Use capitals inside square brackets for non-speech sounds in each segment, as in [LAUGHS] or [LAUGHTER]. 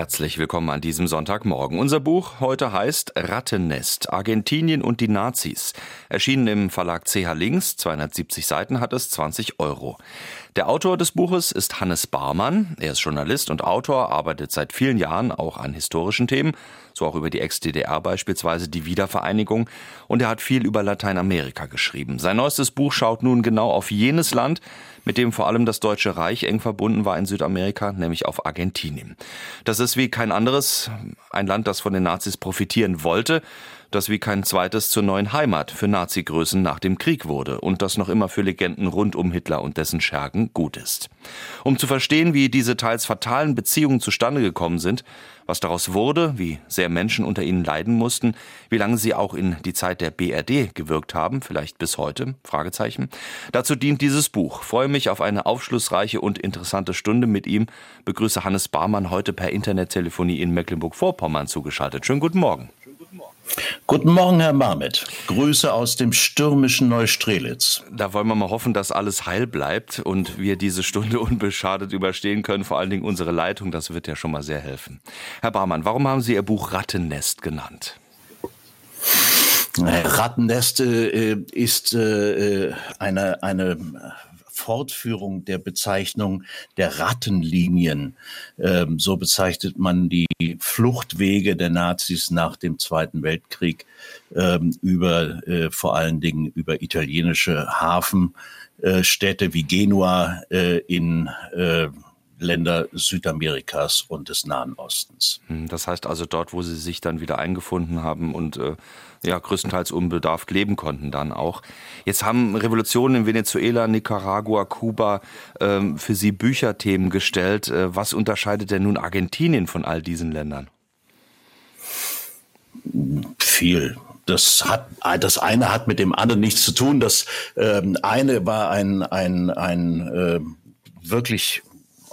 Herzlich willkommen an diesem Sonntagmorgen. Unser Buch heute heißt Rattennest, Argentinien und die Nazis. Erschienen im Verlag CH Links, 270 Seiten hat es 20 Euro. Der Autor des Buches ist Hannes Barmann. Er ist Journalist und Autor, arbeitet seit vielen Jahren auch an historischen Themen, so auch über die Ex-DDR beispielsweise, die Wiedervereinigung. Und er hat viel über Lateinamerika geschrieben. Sein neuestes Buch schaut nun genau auf jenes Land, mit dem vor allem das Deutsche Reich eng verbunden war in Südamerika, nämlich auf Argentinien. Das ist wie kein anderes ein Land, das von den Nazis profitieren wollte, das wie kein zweites zur neuen Heimat für Nazi-Größen nach dem Krieg wurde und das noch immer für Legenden rund um Hitler und dessen Schergen gut ist. Um zu verstehen, wie diese teils fatalen Beziehungen zustande gekommen sind, was daraus wurde, wie sehr Menschen unter ihnen leiden mussten, wie lange sie auch in die Zeit der BRD gewirkt haben, vielleicht bis heute, Fragezeichen. Dazu dient dieses Buch. Freue mich auf eine aufschlussreiche und interessante Stunde mit ihm. Begrüße Hannes Barmann heute per Internettelefonie in Mecklenburg-Vorpommern zugeschaltet. Schönen guten Morgen. Guten Morgen, Herr Marmit. Grüße aus dem stürmischen Neustrelitz. Da wollen wir mal hoffen, dass alles heil bleibt und wir diese Stunde unbeschadet überstehen können. Vor allen Dingen unsere Leitung, das wird ja schon mal sehr helfen. Herr Barmann, warum haben Sie Ihr Buch Rattennest genannt? Rattennest äh, ist äh, eine, eine Fortführung der Bezeichnung der Rattenlinien. Ähm, so bezeichnet man die Fluchtwege der Nazis nach dem Zweiten Weltkrieg ähm, über äh, vor allen Dingen über italienische Hafenstädte wie Genua äh, in äh, Länder Südamerikas und des Nahen Ostens. Hm, das heißt also dort, wo sie sich dann wieder eingefunden haben und äh, ja größtenteils unbedarft leben konnten dann auch. Jetzt haben Revolutionen in Venezuela, Nicaragua, Kuba ähm, für sie Bücherthemen gestellt. Äh, was unterscheidet denn nun Argentinien von all diesen Ländern? Viel das hat das eine hat mit dem anderen nichts zu tun. Das ähm, eine war ein ein ein äh, wirklich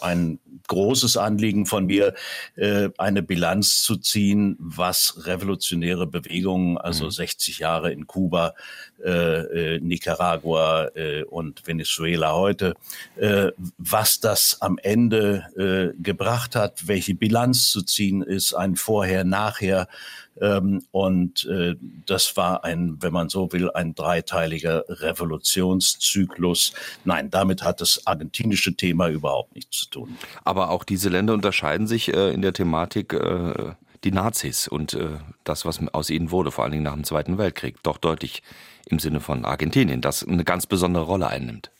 ein großes Anliegen von mir, äh, eine Bilanz zu ziehen, was revolutionäre Bewegungen, also mhm. 60 Jahre in Kuba, äh, äh, Nicaragua äh, und Venezuela heute, äh, was das am Ende äh, gebracht hat, welche Bilanz zu ziehen ist, ein Vorher, Nachher ähm, und äh, das war ein, wenn man so will, ein dreiteiliger Revolutionszyklus. Nein, damit hat das argentinische Thema überhaupt nichts zu tun. Aber auch diese Länder unterscheiden sich äh, in der Thematik. Äh die Nazis und äh, das, was aus ihnen wurde, vor allen Dingen nach dem Zweiten Weltkrieg, doch deutlich im Sinne von Argentinien, das eine ganz besondere Rolle einnimmt.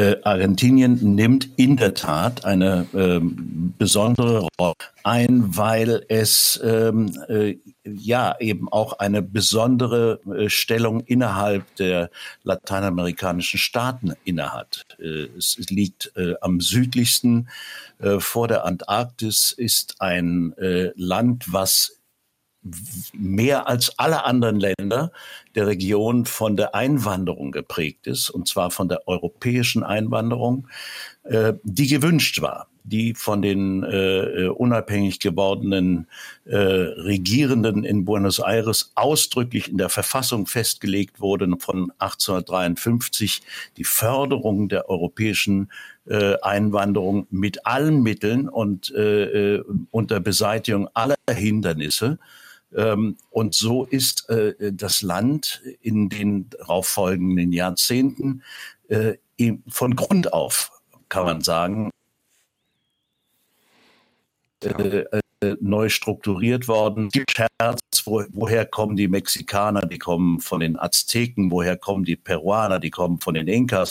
Äh, Argentinien nimmt in der Tat eine ähm, besondere Rolle ein, weil es ähm, äh, ja eben auch eine besondere äh, Stellung innerhalb der lateinamerikanischen Staaten innehat. Äh, es liegt äh, am südlichsten äh, vor der Antarktis, ist ein Land, was mehr als alle anderen Länder der Region von der Einwanderung geprägt ist, und zwar von der europäischen Einwanderung, äh, die gewünscht war, die von den äh, unabhängig gewordenen äh, Regierenden in Buenos Aires ausdrücklich in der Verfassung festgelegt wurde von 1853, die Förderung der europäischen äh, Einwanderung mit allen Mitteln und äh, äh unter Beseitigung aller Hindernisse und so ist äh, das Land in den darauffolgenden Jahrzehnten äh, von Grund auf, kann man sagen, äh, neu strukturiert worden. Gibt Scherz, wo, woher kommen die Mexikaner, die kommen von den Azteken, woher kommen die Peruaner, die kommen von den Inkas.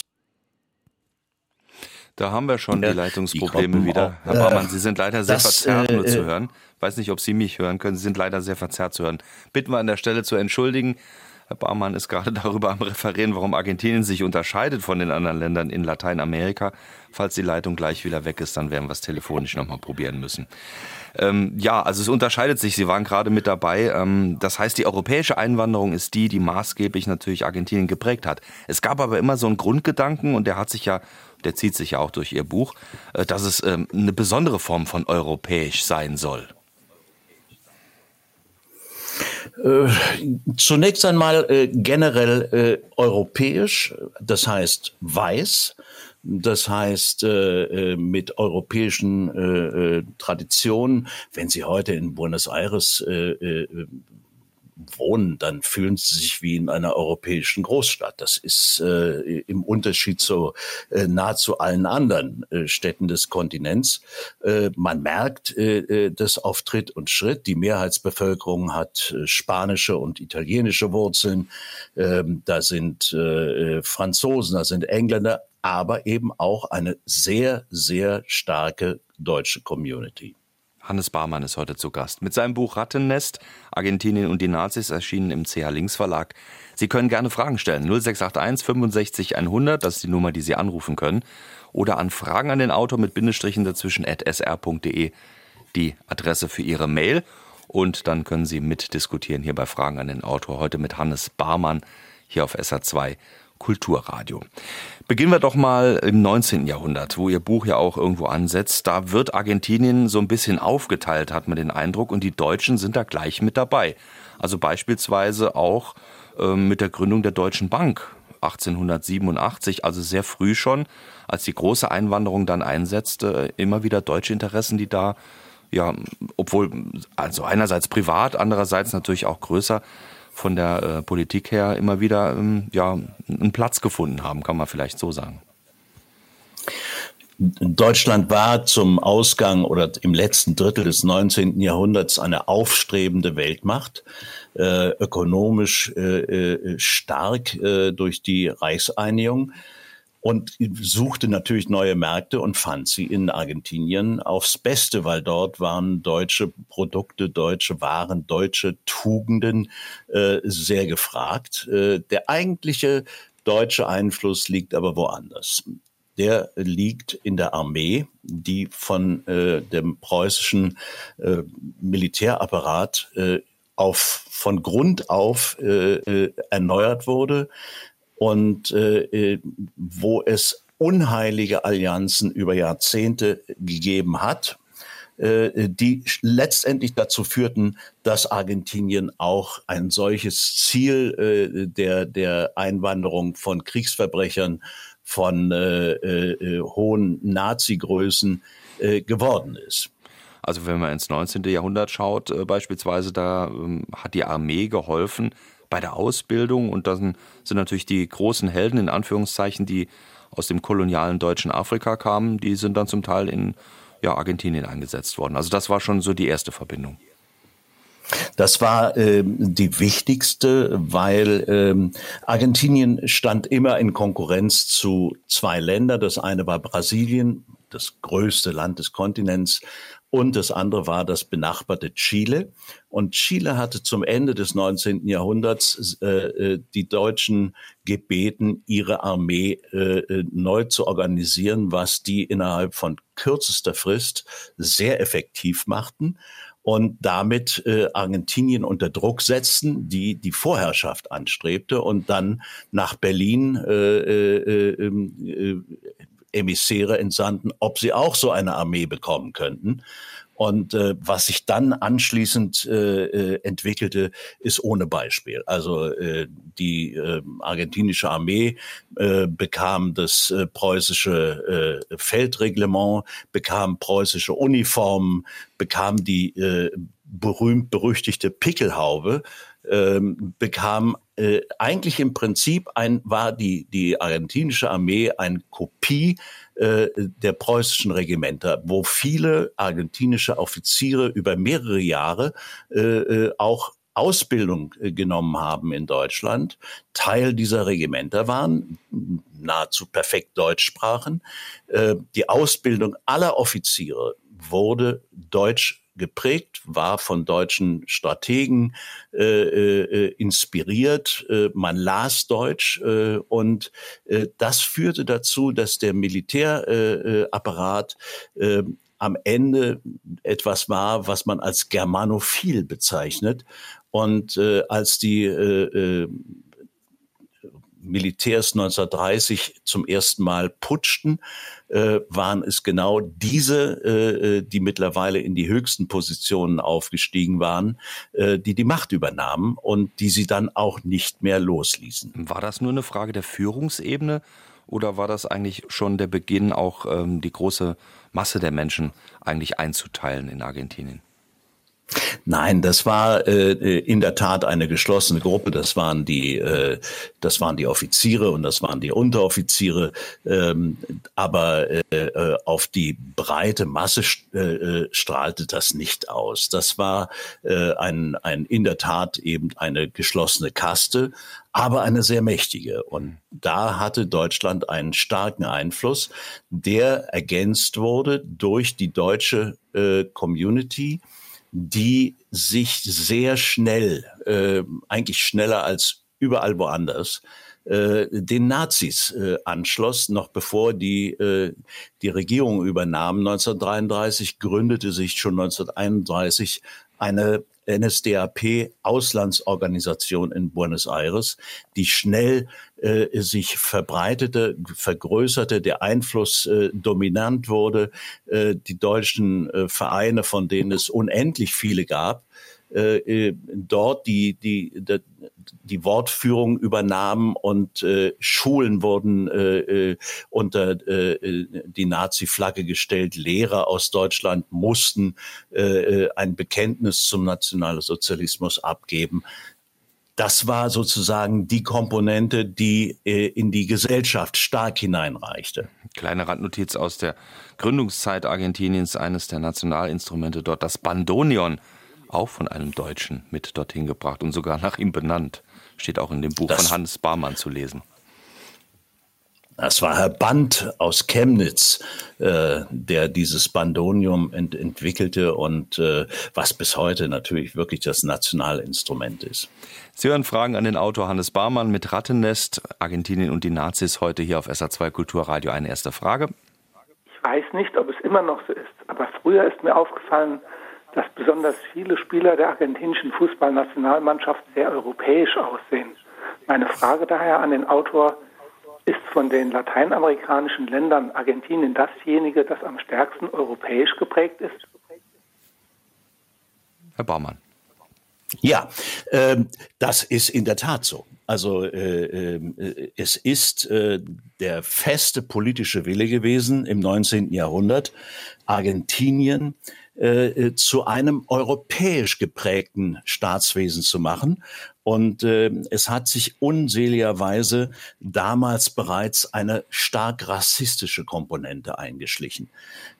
Da haben wir schon ja, die Leitungsprobleme die wieder. Herr Baumann, Sie sind leider sehr das, verzerrt nur zu hören. Weiß nicht, ob Sie mich hören können. Sie sind leider sehr verzerrt zu hören. Bitten wir an der Stelle zu entschuldigen. Herr Barmann ist gerade [LAUGHS] darüber am Referieren, warum Argentinien sich unterscheidet von den anderen Ländern in Lateinamerika. Falls die Leitung gleich wieder weg ist, dann werden wir es telefonisch nochmal probieren müssen. Ähm, ja, also es unterscheidet sich. Sie waren gerade mit dabei. Ähm, das heißt, die europäische Einwanderung ist die, die maßgeblich natürlich Argentinien geprägt hat. Es gab aber immer so einen Grundgedanken und der hat sich ja, der zieht sich ja auch durch Ihr Buch, äh, dass es ähm, eine besondere Form von europäisch sein soll. Äh, zunächst einmal äh, generell äh, europäisch, das heißt weiß, das heißt äh, äh mit europäischen äh, Traditionen. Wenn Sie heute in Buenos Aires wohnen, dann fühlen sie sich wie in einer europäischen Großstadt. Das ist äh, im Unterschied zu äh, nahezu allen anderen äh, Städten des Kontinents. Äh, man merkt äh, äh das auf Tritt und Schritt. Die Mehrheitsbevölkerung hat spanische und italienische Wurzeln. Äh, da sind Franzosen, da sind Engländer, aber eben auch eine sehr, sehr starke deutsche Community. Hannes Barmann ist heute zu Gast. Mit seinem Buch Rattennest, Argentinien und die Nazis, erschienen im CH Links Verlag. Sie können gerne Fragen stellen. 0681 65 100, das ist die Nummer, die Sie anrufen können. Oder an Fragen an den Autor mit Bindestrichen dazwischen at sr.de die Adresse für Ihre Mail. Und dann können Sie mitdiskutieren hier bei Fragen an den Autor. Heute mit Hannes Barmann hier auf SR2 Kulturradio. Beginnen wir doch mal im 19. Jahrhundert, wo Ihr Buch ja auch irgendwo ansetzt. Da wird Argentinien so ein bisschen aufgeteilt, hat man den Eindruck, und die Deutschen sind da gleich mit dabei. Also beispielsweise auch äh, mit der Gründung der Deutschen Bank 1887, also sehr früh schon, als die große Einwanderung dann einsetzte, immer wieder deutsche Interessen, die da ja, obwohl, also einerseits privat, andererseits natürlich auch größer, von der äh, Politik her immer wieder ähm, ja, einen Platz gefunden haben, kann man vielleicht so sagen. Deutschland war zum Ausgang oder im letzten Drittel des 19. Jahrhunderts eine aufstrebende Weltmacht, äh, ökonomisch äh, äh stark äh, durch die Reichseinigung und suchte natürlich neue Märkte und fand sie in Argentinien aufs Beste, weil dort waren deutsche Produkte, deutsche Waren, deutsche Tugenden äh, sehr gefragt. Äh, der eigentliche deutsche Einfluss liegt aber woanders. Der liegt in der Armee, die von äh, dem preußischen äh, Militärapparat äh, auf, von Grund auf äh, äh erneuert wurde und äh, äh, wo es unheilige Allianzen über Jahrzehnte gegeben hat, äh, die letztendlich dazu führten, dass Argentinien auch ein solches Ziel äh, der, der Einwanderung von Kriegsverbrechern, von äh, äh, hohen Nazi-Größen äh, geworden ist. Also wenn man ins 19. Jahrhundert schaut, äh, beispielsweise, da ähm, hat die Armee geholfen, bei der Ausbildung. Und dann sind natürlich die großen Helden, in Anführungszeichen, die aus dem kolonialen deutschen Afrika kamen, die sind dann zum Teil in ja, Argentinien eingesetzt worden. Also das war schon so die erste Verbindung. Das war ähm, die wichtigste, weil ähm, Argentinien stand immer in Konkurrenz zu zwei Ländern. Das eine war Brasilien, das größte Land des Kontinents, und das andere war das benachbarte Chile. Und Chile hatte zum Ende des 19. Jahrhunderts äh, äh, die Deutschen gebeten, ihre Armee äh, äh, neu zu organisieren, was die innerhalb von kürzester Frist sehr effektiv machten und damit äh, Argentinien unter Druck setzten, die die Vorherrschaft anstrebte und dann nach Berlin äh, äh, ähm, äh, Emissäre entsandten, ob sie auch so eine Armee bekommen könnten. Und äh, was sich dann anschließend äh, äh, entwickelte, ist ohne Beispiel. Also äh, die äh, argentinische Armee äh, bekam das äh, preußische äh, Feldreglement, bekam preußische Uniformen, bekam die äh, berühmt berüchtigte Pickelhaube, äh, bekam äh, eigentlich im Prinzip ein, war die, die argentinische Armee eine Kopie äh, der preußischen Regimenter, wo viele argentinische Offiziere über mehrere Jahre äh, äh auch Ausbildung äh, genommen haben in Deutschland, Teil dieser Regimenter waren, nahezu perfekt Deutsch sprachen. Die Ausbildung aller Offiziere wurde deutsch geprägt, war von deutschen Strategen äh, äh, inspiriert. Äh, man las Deutsch äh, und äh, das führte dazu, dass der Militärapparat äh, äh, am Ende etwas war, was man als germanophil bezeichnet. Und äh, als die äh, äh, Militärs 1930 zum ersten Mal putschten, äh, waren es genau diese, äh, äh, die mittlerweile in die höchsten Positionen aufgestiegen waren, äh, die die Macht übernahmen und die sie dann auch nicht mehr losließen. War das nur eine Frage der Führungsebene oder war das eigentlich schon der Beginn, auch ähm, die große Masse der Menschen eigentlich einzuteilen in Argentinien? Nein, das war äh, in der Tat eine geschlossene Gruppe. Das waren die, äh, das waren die Offiziere und das waren die Unteroffiziere. Ähm, aber äh, äh auf die breite Masse äh, äh, strahlte das nicht aus. Das war äh, ein, ein in der Tat eben eine geschlossene Kaste, aber eine sehr mächtige. Und da hatte Deutschland einen starken Einfluss, der ergänzt wurde durch die deutsche äh, Community die sich sehr schnell, äh, eigentlich schneller als überall woanders, äh, den Nazis äh, anschloss, noch bevor die äh, die Regierung übernahmen. 1933 gründete sich schon 1931 eine NSDAP-Auslandsorganisation in Buenos Aires, die schnell äh, sich verbreitete, vergrößerte, der Einfluss äh, dominant wurde. Äh, die deutschen äh, Vereine, von denen es unendlich viele gab, äh, äh, dort die, die, die, die Wortführung übernahmen und äh, Schulen wurden äh, äh, unter äh, die Nazi-Flagge gestellt. Lehrer aus Deutschland mussten ein Bekenntnis zum Nationalsozialismus abgeben. Das war sozusagen die Komponente, die in die Gesellschaft stark hineinreichte. Kleine Randnotiz aus der Gründungszeit Argentiniens, eines der Nationalinstrumente dort, das Bandoneon auch von einem Deutschen mit dorthin gebracht und sogar nach ihm benannt. Steht auch in dem Buch das, von Hans Barmann zu lesen. Das war Herr Band aus Chemnitz, äh, der dieses Bandonium ent entwickelte und äh, was bis heute natürlich wirklich das Nationalinstrument ist. Sie hören Fragen an den Autor Hannes Barmann mit Rattennest, Argentinien und die Nazis heute hier auf SA2 Kulturradio. Eine erste Frage. Ich weiß nicht, ob es immer noch so ist, aber früher ist mir aufgefallen, dass besonders viele Spieler der argentinischen Fußballnationalmannschaft sehr europäisch aussehen. Meine Frage daher an den Autor, ist von den lateinamerikanischen Ländern Argentinien dasjenige, das am stärksten europäisch geprägt ist? Herr Baumann. Ja, äh, das ist in der Tat so. Also äh, äh, es ist äh, der feste politische Wille gewesen im 19. Jahrhundert, Argentinien äh, äh, zu einem europäisch geprägten Staatswesen zu machen. Und äh, es hat sich unseligerweise damals bereits eine stark rassistische Komponente eingeschlichen.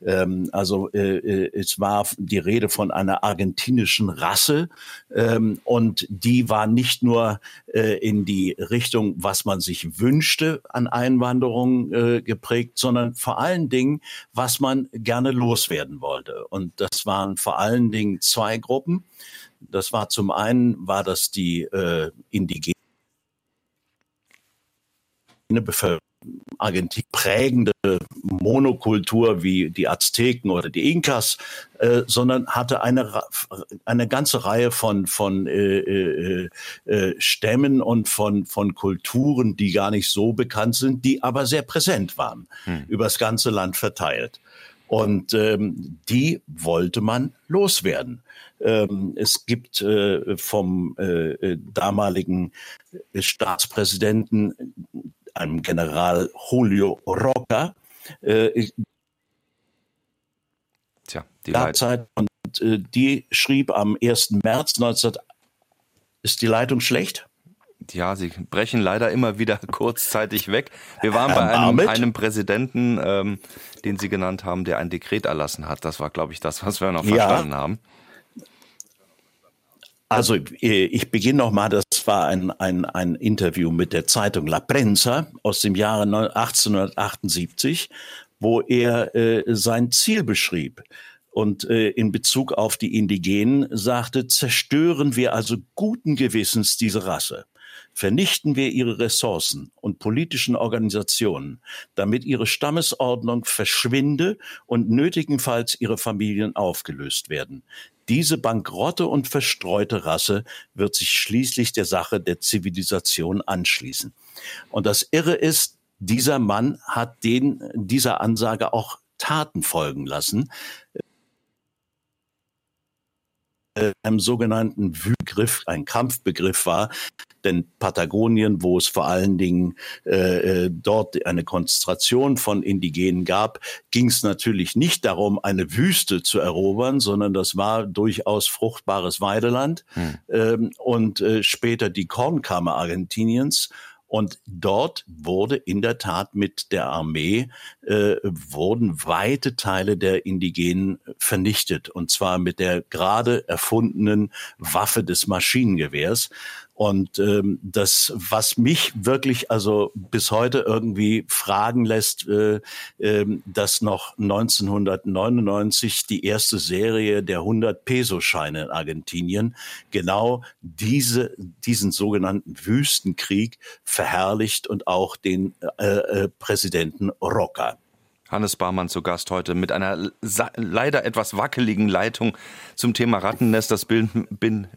Ähm, also äh, äh, es war die Rede von einer argentinischen Rasse ähm, und die war nicht nur äh, in die Richtung, was man sich wünschte an Einwanderung äh, geprägt, sondern vor allen Dingen, was man gerne loswerden wollte. Und das waren vor allen Dingen zwei Gruppen. Das war zum einen war das die äh, indigene Bevölkerung. Argentinien prägende Monokultur wie die Azteken oder die Inkas, äh, sondern hatte eine, eine ganze Reihe von, von äh, äh, äh, Stämmen und von, von Kulturen, die gar nicht so bekannt sind, die aber sehr präsent waren, hm. übers ganze Land verteilt. Und ähm, die wollte man loswerden. Ähm, es gibt äh, vom äh, äh damaligen Staatspräsidenten, einem General Julio Roca, äh, Tja, die Zeit und äh, die schrieb am 1. März 19 ist die Leitung schlecht? Ja, sie brechen leider immer wieder [LAUGHS] kurzzeitig weg. Wir waren bei einem, einem Präsidenten, ähm, den Sie genannt haben, der ein Dekret erlassen hat. Das war, glaube ich, das, was wir noch ja. verstanden haben. Also äh, ich beginne nochmal, das war ein, ein, ein Interview mit der Zeitung La Prensa aus dem Jahre 1878, wo er äh, sein Ziel beschrieb. und äh, in Bezug auf die Indigenen sagte, zerstören wir also guten Gewissens diese Rasse. Vernichten wir ihre Ressourcen und politischen Organisationen, damit ihre Stammesordnung verschwinde und nötigenfalls ihre Familien aufgelöst werden. Diese bankrotte und verstreute Rasse wird sich schließlich der Sache der Zivilisation anschließen. Und das Irre ist, dieser Mann hat den, dieser Ansage auch Taten folgen lassen äh, einem sogenannten Begriff, ein Kampfbegriff war. Denn Patagonien, wo es vor allen Dingen äh, äh, dort eine Konzentration von Indigenen gab, ging es natürlich nicht darum, eine Wüste zu erobern, sondern das war durchaus fruchtbares Weideland hm. ähm, und äh, später die Kornkammer Argentiniens. Und dort wurde in der Tat mit der Armee, äh, wurden weite Teile der Indigenen vernichtet. Und zwar mit der gerade erfundenen Waffe des Maschinengewehrs. Und ähm, das, was mich wirklich also bis heute irgendwie fragen lässt, äh, äh, dass noch 1999 die erste Serie der 100 Peso-Scheine in Argentinien genau diese, diesen sogenannten Wüstenkrieg verherrlicht und auch den äh, äh, Präsidenten Roca. Hannes Barmann zu Gast heute mit einer leider etwas wackeligen Leitung zum Thema Rattennest. Das bin, bin,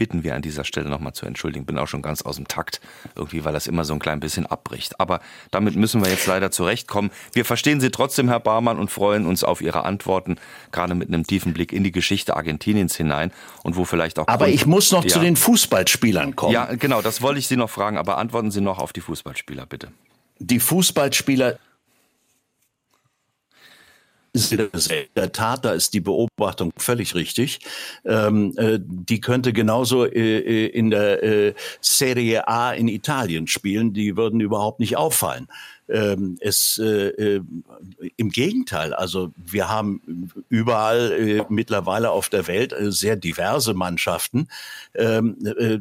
bitten wir an dieser Stelle nochmal zu entschuldigen. Bin auch schon ganz aus dem Takt, irgendwie, weil das immer so ein klein bisschen abbricht. Aber damit müssen wir jetzt leider zurechtkommen. Wir verstehen Sie trotzdem, Herr Barmann, und freuen uns auf Ihre Antworten, gerade mit einem tiefen Blick in die Geschichte Argentiniens hinein und wo vielleicht auch. Aber Grund ich muss noch ja. zu den Fußballspielern kommen. Ja, genau, das wollte ich Sie noch fragen, aber antworten Sie noch auf die Fußballspieler, bitte. Die Fußballspieler in der Tat, da ist die Beobachtung völlig richtig. Ähm, äh, die könnte genauso äh, äh, in der äh, Serie A in Italien spielen, die würden überhaupt nicht auffallen. Ähm, es äh, äh, im Gegenteil, also wir haben überall äh, mittlerweile auf der Welt äh, sehr diverse Mannschaften. Ähm, äh,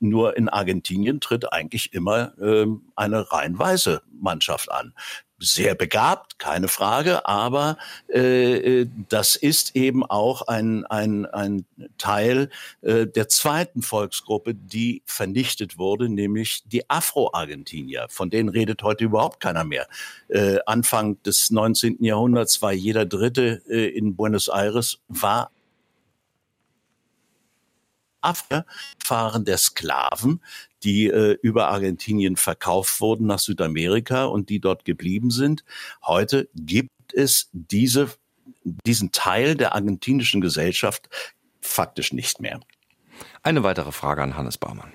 nur in Argentinien tritt eigentlich immer äh, eine rein weiße Mannschaft an sehr begabt, keine Frage, aber äh, äh, das ist eben auch ein, ein, ein Teil äh, der zweiten Volksgruppe, die vernichtet wurde, nämlich die Afro-Argentinier. Von denen redet heute überhaupt keiner mehr. Äh, Anfang des 19. Jahrhunderts war jeder Dritte äh, in Buenos Aires, war Abfahren der Sklaven, die äh, über Argentinien verkauft wurden nach Südamerika und die dort geblieben sind. Heute gibt es diese, diesen Teil der argentinischen Gesellschaft faktisch nicht mehr. Eine weitere Frage an Hannes Baumann.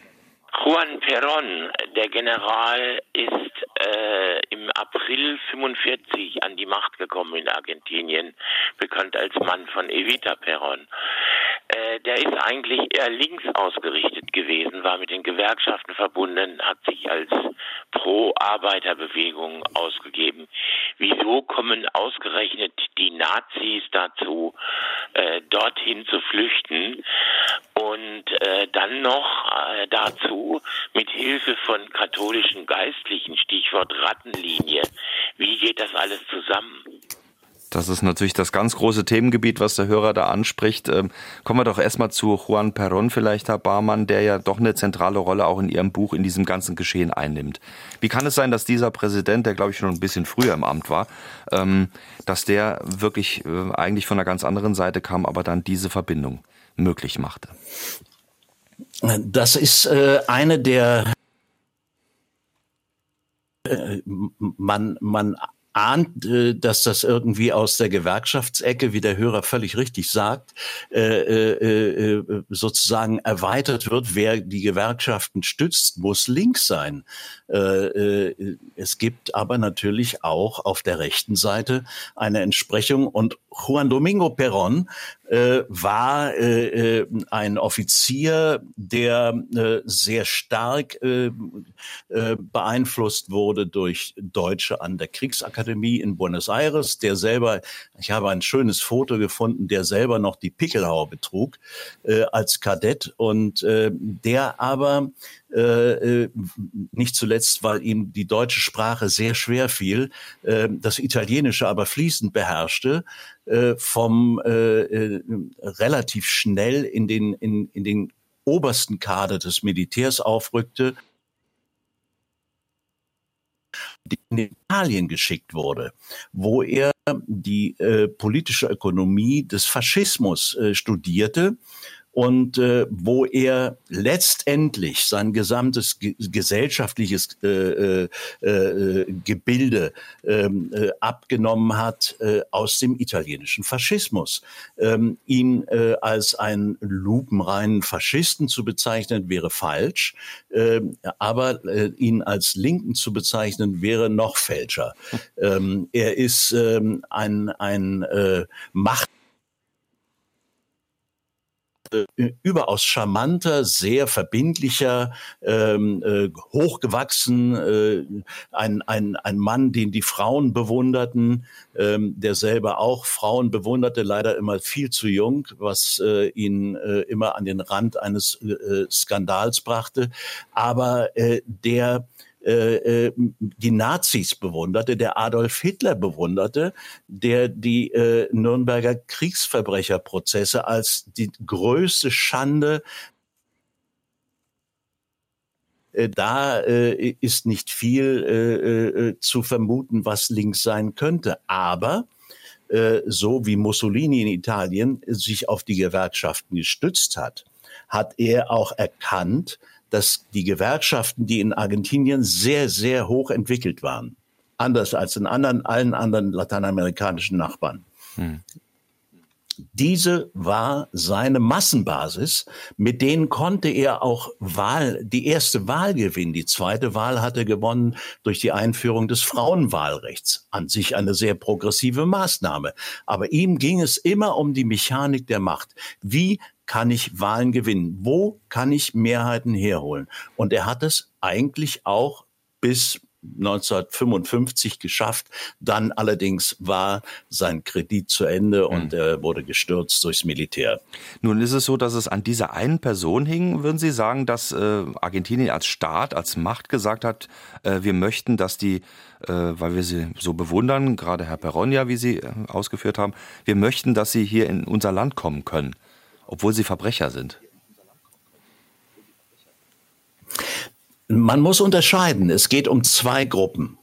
Juan Perón, der General, ist äh, im April 45 an die Macht gekommen in Argentinien, bekannt als Mann von Evita Perón. Äh, der ist eigentlich eher links ausgerichtet gewesen, war mit den Gewerkschaften verbunden, hat sich als Pro-Arbeiterbewegung ausgegeben. Wieso kommen ausgerechnet die Nazis dazu, äh, dorthin zu flüchten und äh, dann noch äh, dazu mit Hilfe von katholischen Geistlichen, Stichwort Rattenlinie. Wie geht das alles zusammen? Das ist natürlich das ganz große Themengebiet, was der Hörer da anspricht. Ähm, kommen wir doch erstmal zu Juan Perón, vielleicht Herr Barmann, der ja doch eine zentrale Rolle auch in Ihrem Buch in diesem ganzen Geschehen einnimmt. Wie kann es sein, dass dieser Präsident, der glaube ich schon ein bisschen früher im Amt war, ähm, dass der wirklich äh, eigentlich von einer ganz anderen Seite kam, aber dann diese Verbindung möglich machte? Das ist äh, eine der äh, man, man ahnt, äh, dass das irgendwie aus der Gewerkschaftsecke, wie der Hörer völlig richtig sagt, äh, äh, sozusagen erweitert wird. Wer die Gewerkschaften stützt, muss links sein. Es gibt aber natürlich auch auf der rechten Seite eine Entsprechung und Juan Domingo Perón äh, war äh, äh, ein Offizier, der äh, sehr stark äh, äh, beeinflusst wurde durch Deutsche an der Kriegsakademie in Buenos Aires, der selber, ich habe ein schönes Foto gefunden, der selber noch die Pickelhaube trug als Kadett und der aber äh, nicht zuletzt, weil ihm die deutsche Sprache sehr schwer fiel, äh, das Italienische aber fließend beherrschte, äh, vom äh, äh, relativ schnell in den, in, in den obersten Kader des Militärs aufrückte, in Italien geschickt wurde, wo er die äh, politische Ökonomie des Faschismus äh, studierte und äh, wo er letztendlich sein gesamtes ge gesellschaftliches äh, äh, äh, Gebilde ähm, äh, abgenommen hat äh, aus dem italienischen Faschismus. Ähm, ihn äh, als einen lupenreinen Faschisten zu bezeichnen wäre falsch, äh, aber äh, ihn als Linken zu bezeichnen wäre noch fälscher. [LAUGHS] Ähm, er ist ähm, ein, ein äh, Macht überaus charmanter, sehr verbindlicher, ähm, äh, hochgewachsen, äh, ein, ein, ein Mann, den die Frauen bewunderten, ähm, der selber auch Frauen bewunderte, leider immer viel zu jung, was äh, ihn äh, immer an den Rand eines äh, Skandals brachte, aber äh, der äh, äh, die Nazis bewunderte, der Adolf Hitler bewunderte, der die äh, Nürnberger Kriegsverbrecherprozesse als die größte Schande äh, da äh, ist nicht viel äh, äh, zu vermuten, was links sein könnte. Aber so wie Mussolini in Italien sich auf die Gewerkschaften gestützt hat, hat er auch erkannt, dass die Gewerkschaften, die in Argentinien sehr, sehr hoch entwickelt waren, anders als in anderen, allen anderen lateinamerikanischen Nachbarn. Hm. Diese war seine Massenbasis, mit denen konnte er auch Wahl, die erste Wahl gewinnen. Die zweite Wahl hat er gewonnen durch die Einführung des Frauenwahlrechts. An sich eine sehr progressive Maßnahme. Aber ihm ging es immer um die Mechanik der Macht. Wie kann ich Wahlen gewinnen? Wo kann ich Mehrheiten herholen? Und er hat es eigentlich auch bis 1955 geschafft. Dann allerdings war sein Kredit zu Ende und hm. er wurde gestürzt durchs Militär. Nun ist es so, dass es an dieser einen Person hing. Würden Sie sagen, dass äh, Argentinien als Staat, als Macht gesagt hat, äh, wir möchten, dass die, äh, weil wir sie so bewundern, gerade Herr Peronia, wie Sie äh, ausgeführt haben, wir möchten, dass sie hier in unser Land kommen können? Obwohl sie Verbrecher sind? Man muss unterscheiden. Es geht um zwei Gruppen.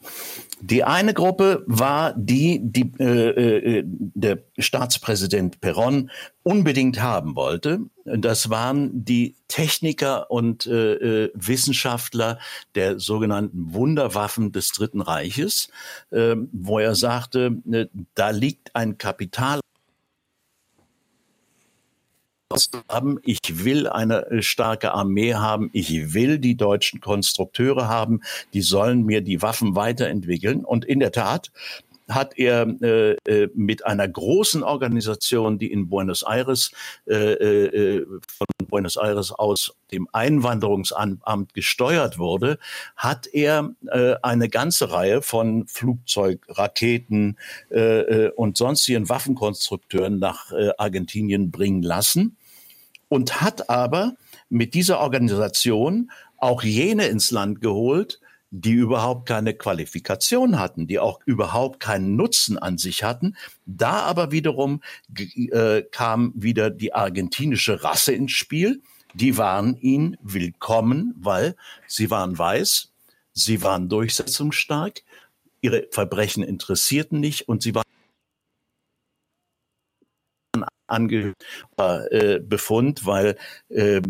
Die eine Gruppe war die, die äh, äh, der Staatspräsident Perón unbedingt haben wollte. Das waren die Techniker und äh, äh Wissenschaftler der sogenannten Wunderwaffen des Dritten Reiches, äh, wo er sagte, äh, da liegt ein Kapital haben. Ich will eine äh, starke Armee haben. Ich will die deutschen Konstrukteure haben. Die sollen mir die Waffen weiterentwickeln. Und in der Tat hat er äh, äh, mit einer großen Organisation, die in Buenos Aires äh, äh, von Buenos Aires aus dem Einwanderungsamt gesteuert wurde, hat er äh, eine ganze Reihe von Flugzeug, Raketen äh, äh und sonstigen Waffenkonstrukteuren nach äh, Argentinien bringen lassen und hat aber mit dieser Organisation auch jene ins Land geholt, die überhaupt keine Qualifikation hatten, die auch überhaupt keinen Nutzen an sich hatten. Da aber wiederum äh, kam wieder die argentinische Rasse ins Spiel. Die waren ihnen willkommen, weil sie waren weiß, sie waren durchsetzungsstark, ihre Verbrechen interessierten nicht und sie waren angehört äh, Befund, weil äh,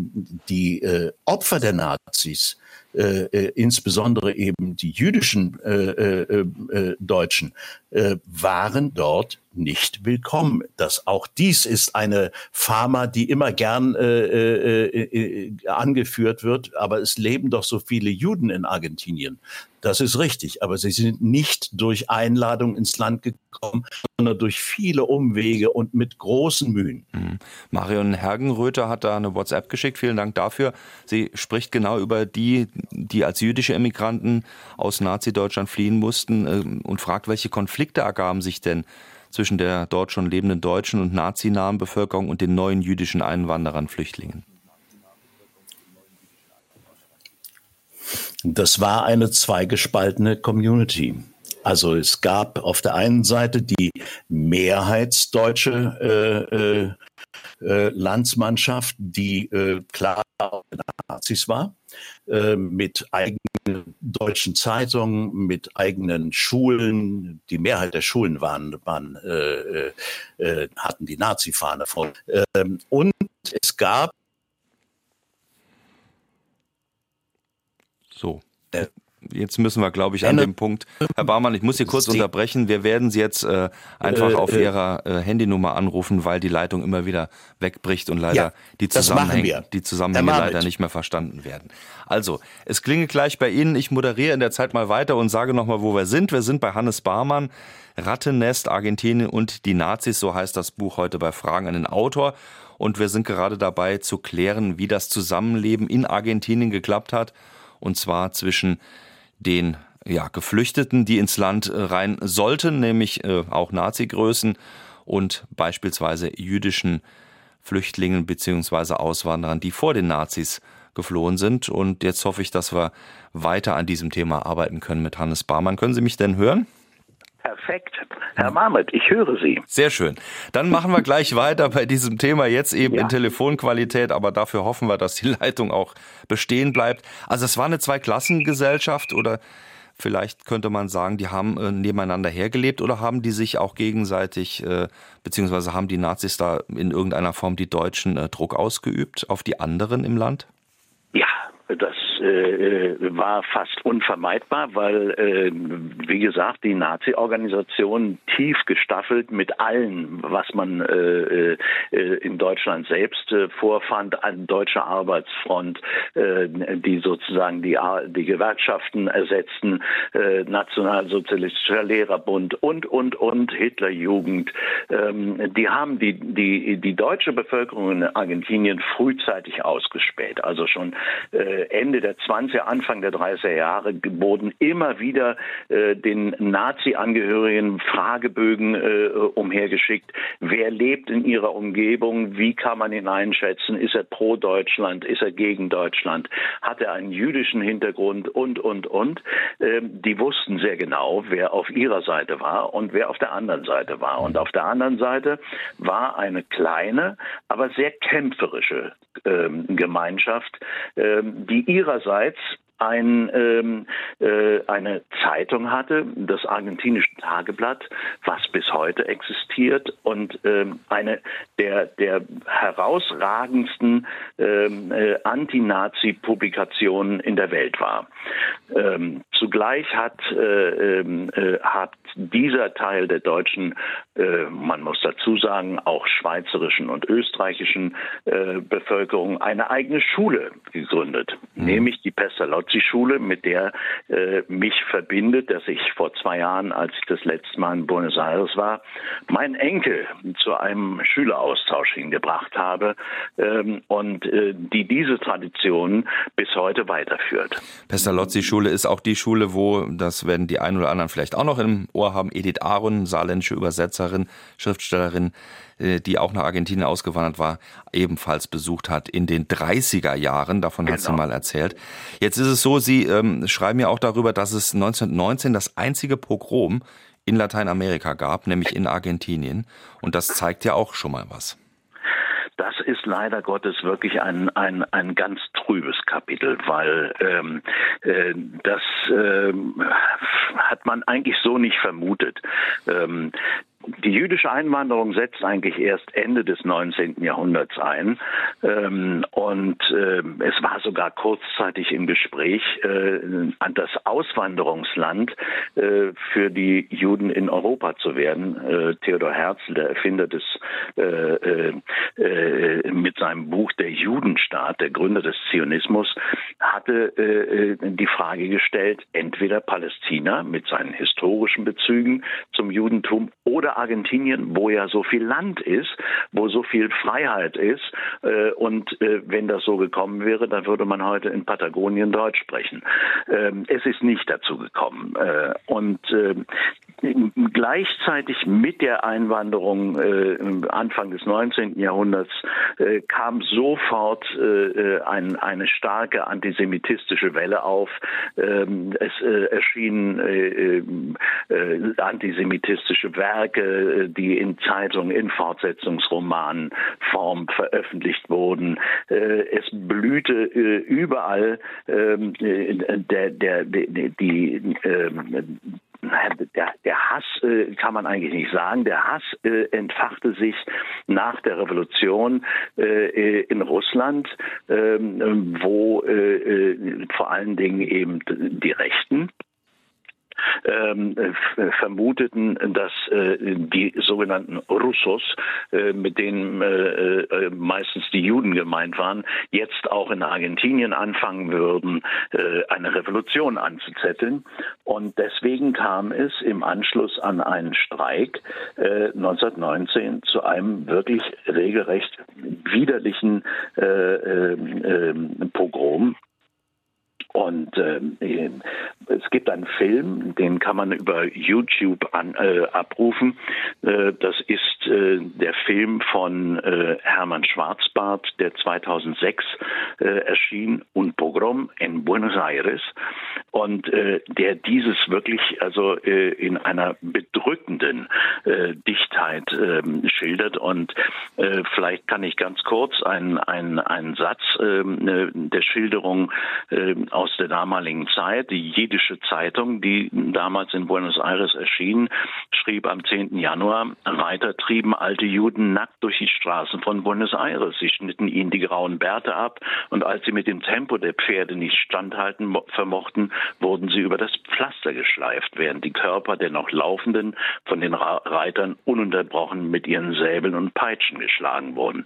die äh, Opfer der Nazis, äh, äh, insbesondere eben die jüdischen äh, äh, äh, Deutschen, äh, waren dort nicht willkommen. Das auch dies ist eine Pharma, die immer gern äh, äh, äh, angeführt wird, aber es leben doch so viele Juden in Argentinien. Das ist richtig, aber sie sind nicht durch Einladung ins Land gekommen, sondern durch viele Umwege und mit großen Mühen. Mhm. Marion Hergenröther hat da eine WhatsApp geschickt. Vielen Dank dafür. Sie spricht genau über die, die als jüdische Emigranten aus Nazi-Deutschland fliehen mussten äh, und fragt, welche Konflikte ergaben sich denn zwischen der dort schon lebenden deutschen und nazinahen Bevölkerung und den neuen jüdischen Einwanderern, Flüchtlingen? Das war eine zweigespaltene Community. Also es gab auf der einen Seite die mehrheitsdeutsche äh, äh, Landsmannschaft, die äh, klar Nazis war, äh, mit eigenen deutschen Zeitungen, mit eigenen Schulen. Die Mehrheit der Schulen waren, waren äh, äh, hatten die Nazi-Fahne voll. Ähm, und es gab so jetzt müssen wir, glaube ich, an dem Punkt. Herr Barmann, ich muss Sie kurz unterbrechen. Wir werden Sie jetzt äh, einfach äh, auf äh, Ihrer äh, Handynummer anrufen, weil die Leitung immer wieder wegbricht und leider ja, die Zusammenhänge, die Zusammenhänge leider nicht mehr verstanden werden. Also, es klinge gleich bei Ihnen. Ich moderiere in der Zeit mal weiter und sage nochmal, wo wir sind. Wir sind bei Hannes Barmann. Rattennest, Argentinien und die Nazis, so heißt das Buch heute bei Fragen an den Autor. Und wir sind gerade dabei zu klären, wie das Zusammenleben in Argentinien geklappt hat. Und zwar zwischen den ja, Geflüchteten, die ins Land äh, rein sollten, nämlich äh, auch Nazi-Größen und beispielsweise jüdischen Flüchtlingen beziehungsweise Auswanderern, die vor den Nazis geflohen sind. Und jetzt hoffe ich, dass wir weiter an diesem Thema arbeiten können mit Hannes Barmann. Können Sie mich denn hören? Perfekt. Herr Marmet, ich höre Sie. Sehr schön. Dann machen wir gleich [LAUGHS] weiter bei diesem Thema, jetzt eben ja. in Telefonqualität, aber dafür hoffen wir, dass die [LAUGHS] Leitung auch bestehen bleibt. Also es war eine Zweiklassengesellschaft oder vielleicht könnte man sagen, die haben äh, nebeneinander hergelebt oder haben die sich auch gegenseitig, äh, beziehungsweise haben die Nazis da in irgendeiner Form die Deutschen äh, Druck ausgeübt auf die anderen im Land? Ja, das äh, war fast unvermeidbar, weil, äh, wie gesagt, die Nazi-Organisation tief gestaffelt mit allem, was man äh, äh, in Deutschland selbst äh, vorfand, an deutscher Arbeitsfront, äh, die sozusagen die, die Gewerkschaften ersetzten, äh, Nationalsozialistischer Lehrerbund und, und, und, Hitlerjugend. Ähm, die haben die, die, die deutsche Bevölkerung in Argentinien frühzeitig ausgespäht, also schon äh, Ende der 20er, Anfang der 30er Jahre wurden immer wieder äh, den Nazi-Angehörigen Fragebögen äh, umhergeschickt. Wer lebt in ihrer Umgebung? Wie kann man ihn einschätzen? Ist er pro Deutschland? Ist er gegen Deutschland? Hat er einen jüdischen Hintergrund? Und, und, und. Ähm, die wussten sehr genau, wer auf ihrer Seite war und wer auf der anderen Seite war. Und auf der anderen Seite war eine kleine, aber sehr kämpferische ähm, Gemeinschaft, ähm, die ihrerseits ein, ähm, äh, eine Zeitung hatte, das argentinische Tageblatt, was bis heute existiert und ähm, eine der, der herausragendsten ähm, äh, Anti-Nazi-Publikationen in der Welt war. Ähm, zugleich hat, äh, ähm, äh, hat dieser Teil der deutschen, äh, man muss dazu sagen, auch schweizerischen und österreichischen äh, Bevölkerung eine eigene Schule gegründet, mhm. nämlich die Pestalozzi-Schule, mit der äh, mich verbindet, dass ich vor zwei Jahren, als ich das letzte Mal in Buenos Aires war, meinen Enkel zu einem Schüleraustausch hingebracht habe ähm, und äh, die diese Tradition bis heute weiterführt. Pestalozzi-Schule ist auch die Schule, wo, das werden die einen oder anderen vielleicht auch noch im Ohr haben, Edith Aron, saarländische Übersetzerin, Schriftstellerin, äh, die auch nach Argentinien ausgewandert war, ebenfalls besucht hat in den 30er Jahren. Davon genau. hat sie genau. mal erzählt. Jetzt ist es so, Sie ähm, schreiben ja auch darüber, dass es 1919 das einzige Pogrom in Lateinamerika gab, nämlich in Argentinien. Und das zeigt ja auch schon mal was das ist leider Gottes wirklich ein, ein, ein ganz trübes Kapitel, weil ähm, äh, das äh, hat man eigentlich so nicht vermutet. Ähm, die jüdische Einwanderung setzt eigentlich erst Ende des 19. Jahrhunderts ein. Ähm, und äh, es war sogar kurzzeitig im Gespräch, äh, das Auswanderungsland äh, für die Juden in Europa zu werden. Theodor Herzl, der Erfinder des mit seinem Buch Der Judenstaat, der Gründer des Zionismus, hatte die Frage gestellt, entweder Palästina mit seinen historischen Bezügen zum Judentum oder Argentinien, wo ja so viel Land ist, wo so viel Freiheit ist. Äh, und äh, wenn das so gekommen wäre, dann würde man heute in Patagonien Deutsch sprechen. Ähm, es ist nicht dazu gekommen. Äh, und gleichzeitig mit der Einwanderung äh, Anfang des 19. Jahrhunderts äh, kam sofort äh, ein, eine starke antisemitistische Welle auf. Ähm, es äh, erschienen äh, äh, antisemitistische Werke, die in Zeitungen, in Fortsetzungsromanen Form veröffentlicht wurden. es blühte überall ähm, der, der, die, die ähm, der, der Hass äh, kann man eigentlich nicht sagen. Der Hass äh, entfachte sich nach der Revolution äh, in Russland, ähm, wo äh, äh, vor allen Dingen eben die Rechten ähm, vermuteten, dass äh, die sogenannten Russos, äh, mit denen äh, äh, meistens die Juden gemeint waren, jetzt auch in Argentinien anfangen würden, äh, eine Revolution anzuzetteln. Und deswegen kam es im Anschluss an einen Streik 1919 äh, zu einem wirklich regelrecht widerlichen Pogrom und äh, es gibt einen Film, den kann man über YouTube an, äh, abrufen. Äh, das ist äh, der Film von äh, Hermann Schwarzbart, der 2006 äh, erschien, und Pogrom in Buenos Aires. Und der dieses wirklich also in einer bedrückenden Dichtheit ähm, schildert. Und vielleicht kann ich ganz kurz einen, einen, einen Satz ähm, der Schilderung aus aus der damaligen Zeit. Die jiddische Zeitung, die damals in Buenos Aires erschien, schrieb am 10. Januar, Reiter trieben alte Juden nackt durch die Straßen von Buenos Aires. Sie schnitten ihnen die grauen Bärte ab und als sie mit dem Tempo der Pferde nicht standhalten vermochten, wurden sie über das Pflaster geschleift, während die Körper der noch Laufenden von den Reitern ununterbrochen mit ihren Säbeln und Peitschen geschlagen wurden.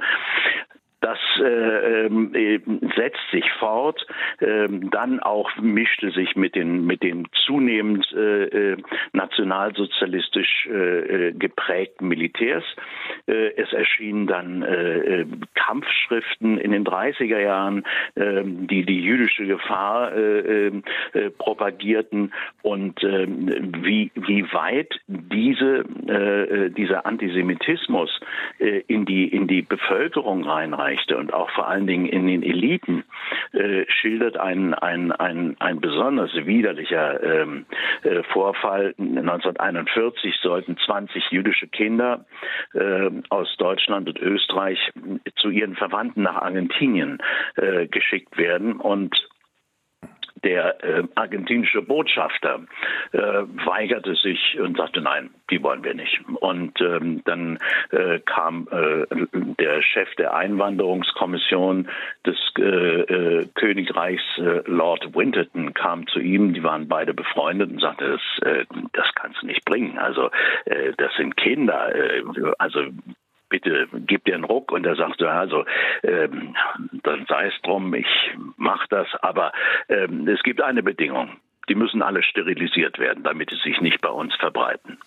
Das äh, äh, setzt sich fort. Ähm, dann auch mischte sich mit den mit den zunehmend äh, äh nationalsozialistisch äh, äh, geprägten Militärs. es erschienen dann Kampfschriften in den 30er Jahren, ähm, die die jüdische Gefahr propagierten und ähm, wie wie weit diese dieser Antisemitismus in die in die Bevölkerung reinreicht Menschenrechte und auch vor allen Dingen in den Eliten äh, schildert ein, ein, ein, ein besonders widerlicher ähm, äh, Vorfall. 1941 sollten 20 jüdische Kinder äh, aus Deutschland und Österreich zu ihren Verwandten nach Argentinien äh, geschickt werden und der äh, argentinische Botschafter äh, weigerte sich und sagte, nein, die wollen wir nicht. Und ähm, dann äh, kam äh, der Chef der Einwanderungskommission des äh, äh, Königreichs, Lord Winterton, kam zu ihm, die waren beide befreundet und sagte, das, das kannst du nicht bringen. Also das sind Kinder. also bitte gib dir einen Ruck. Und er sagte, also ähm, dann sei es drum, ich mache das. Aber ähm, es gibt eine Bedingung. Die müssen alle sterilisiert werden, damit sie sich nicht bei uns verbreiten.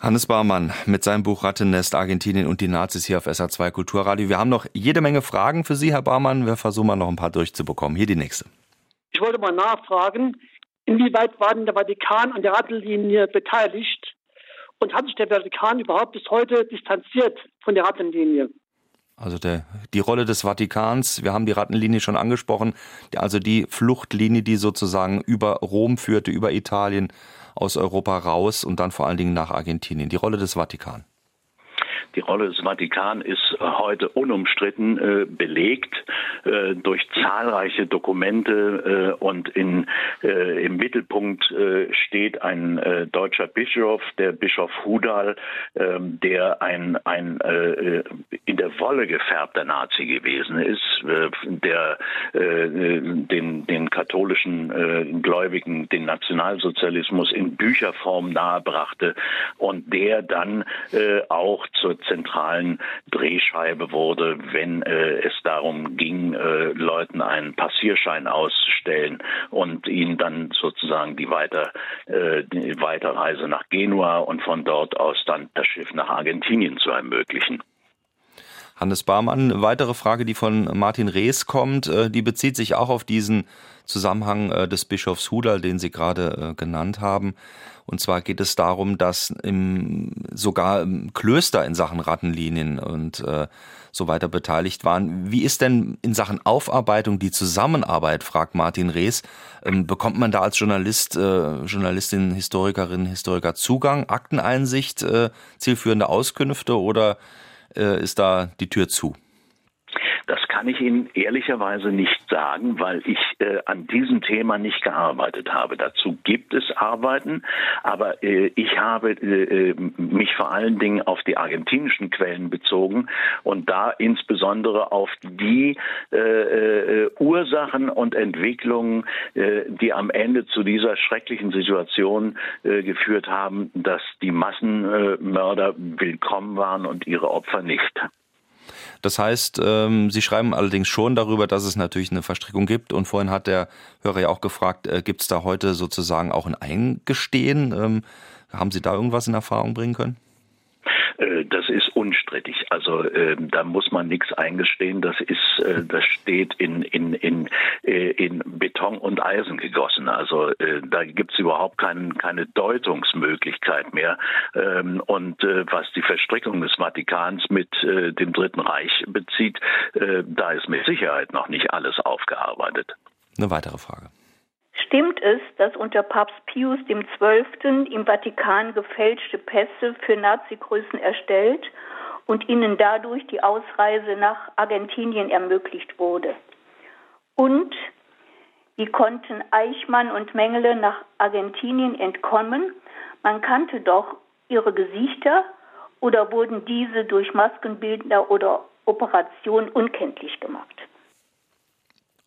Hannes Baumann mit seinem Buch Rattennest, Argentinien und die Nazis hier auf SA2 Kulturradio. Wir haben noch jede Menge Fragen für Sie, Herr Baumann. Wir versuchen mal noch ein paar durchzubekommen. Hier die nächste. Ich wollte mal nachfragen, inwieweit war denn der Vatikan an der Rattenlinie beteiligt und hat sich der Vatikan überhaupt bis heute distanziert von der Rattenlinie? Also der, die Rolle des Vatikans, wir haben die Rattenlinie schon angesprochen, also die Fluchtlinie, die sozusagen über Rom führte, über Italien, aus Europa raus und dann vor allen Dingen nach Argentinien. Die Rolle des Vatikan. Die Rolle des Vatikan ist äh, heute unumstritten äh, belegt äh, durch zahlreiche Dokumente äh, und in, äh, im Mittelpunkt äh, steht ein deutscher Bischof, der Bischof Hudal, ähm, der ein, ein in der Wolle gefärbter Nazi gewesen ist, der den, den katholischen Gläubigen den Nationalsozialismus in Bücherform nahebrachte und der dann auch zur zentralen Drehscheibe wurde, wenn äh, es darum ging, äh, Leuten einen Passierschein auszustellen und ihnen dann sozusagen die, Weiter, äh, die Weiterreise nach Genua und von dort aus dann das Schiff nach Argentinien zu ermöglichen. Hannes Barmann, weitere Frage, die von Martin Rees kommt, äh, die bezieht sich auch auf diesen Zusammenhang äh, des Bischofs Hudal, den Sie gerade äh, genannt haben. Und zwar geht es darum, dass im, sogar Klöster in Sachen Rattenlinien und äh, so weiter beteiligt waren. Wie ist denn in Sachen Aufarbeitung die Zusammenarbeit, fragt Martin Rees. Ähm, bekommt man da als Journalist, äh, Journalistin, Historikerin, Historiker Zugang, Akteneinsicht, äh, zielführende Auskünfte oder äh, ist da die Tür zu? Das kann ich Ihnen ehrlicherweise nicht sagen, weil ich äh, an diesem Thema nicht gearbeitet habe. Dazu gibt es Arbeiten, aber äh, ich habe äh, äh mich vor allen Dingen auf die argentinischen Quellen bezogen und da insbesondere auf die äh, äh, Ursachen und Entwicklungen, die am Ende zu dieser schrecklichen Situation geführt haben, dass die Massenmörder willkommen waren und ihre Opfer nicht. Das heißt, ähm, Sie schreiben allerdings schon darüber, dass es natürlich eine Verstrickung gibt. Und vorhin hat der Hörer ja auch gefragt, äh, gibt es da heute sozusagen auch ein Eingestehen? Ähm, haben Sie da irgendwas in Erfahrung bringen können? Äh, das ist unstrittig. Also äh, da muss man nichts eingestehen. Das ist, äh, das steht in in in äh, in Beton und Eisen gegossen. Also da gibt's überhaupt kein, keine Deutungsmöglichkeit mehr. Ähm, und was die Verstrickung des Vatikans mit dem Dritten Reich bezieht, da ist mit Sicherheit noch nicht alles aufgearbeitet. Eine weitere Frage. Stimmt es, dass unter Papst Pius XII. im Vatikan gefälschte Pässe für Nazi-Größen erstellt und ihnen dadurch die Ausreise nach Argentinien ermöglicht wurde? Und wie konnten Eichmann und Mengele nach Argentinien entkommen? Man kannte doch ihre Gesichter oder wurden diese durch Maskenbildner oder Operationen unkenntlich gemacht?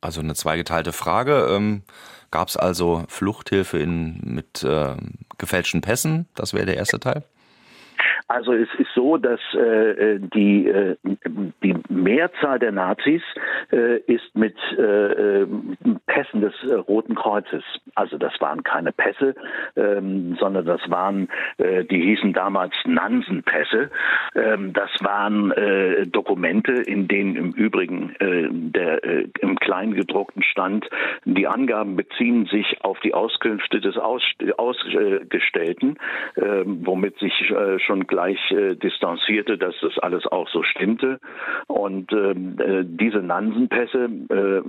Also eine zweigeteilte Frage. Ähm, Gab es also Fluchthilfe in, mit äh, gefälschten Pässen? Das wäre der erste Teil. Also es ist so, dass äh, die, äh, die Mehrzahl der Nazis äh, ist mit äh, Pässen des äh, Roten Kreuzes. Also das waren keine Pässe, ähm, sondern das waren, äh, die hießen damals Nansenpässe. Ähm, das waren äh, Dokumente, in denen im Übrigen äh, der äh, im Kleingedruckten stand, die Angaben beziehen sich auf die Auskünfte des Aus, Ausgestellten, äh, womit sich äh, schon gleich äh, distanzierte, dass das alles auch so stimmte. Und ähm, äh, diese Nansenpässe, äh,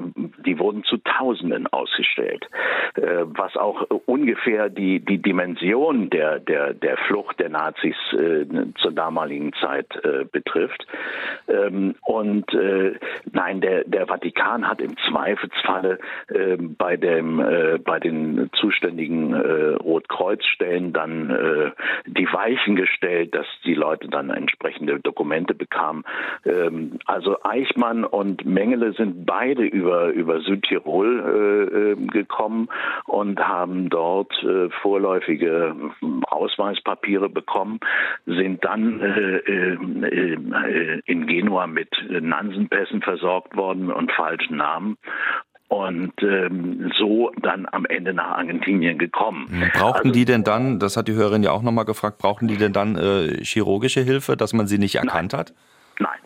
die wurden zu Tausenden ausgestellt, äh, was auch ungefähr die, die Dimension der, der, der Flucht der Nazis äh, zur damaligen Zeit äh, betrifft. Ähm, und nein, der, der Vatikan hat im Zweifelsfalle bei, dem, bei den zuständigen Rotkreuzstellen dann die Weichen gestellt, dass die Leute dann entsprechende Dokumente bekamen. Ähm, also Eichmann und Mengele sind beide über, über Südtirol äh, ähm, gekommen und haben dort äh, vorläufige Ausweispapiere bekommen, sind dann äh, äh, äh in Genua mit Nansenpässen versorgt worden und falschen Namen und ähm, so dann am Ende nach Argentinien gekommen. Hm, brauchten also, die denn dann, das hat die Hörerin ja auch nochmal gefragt, brauchten die denn dann äh, chirurgische Hilfe, dass man sie nicht erkannt nein. hat? Nein,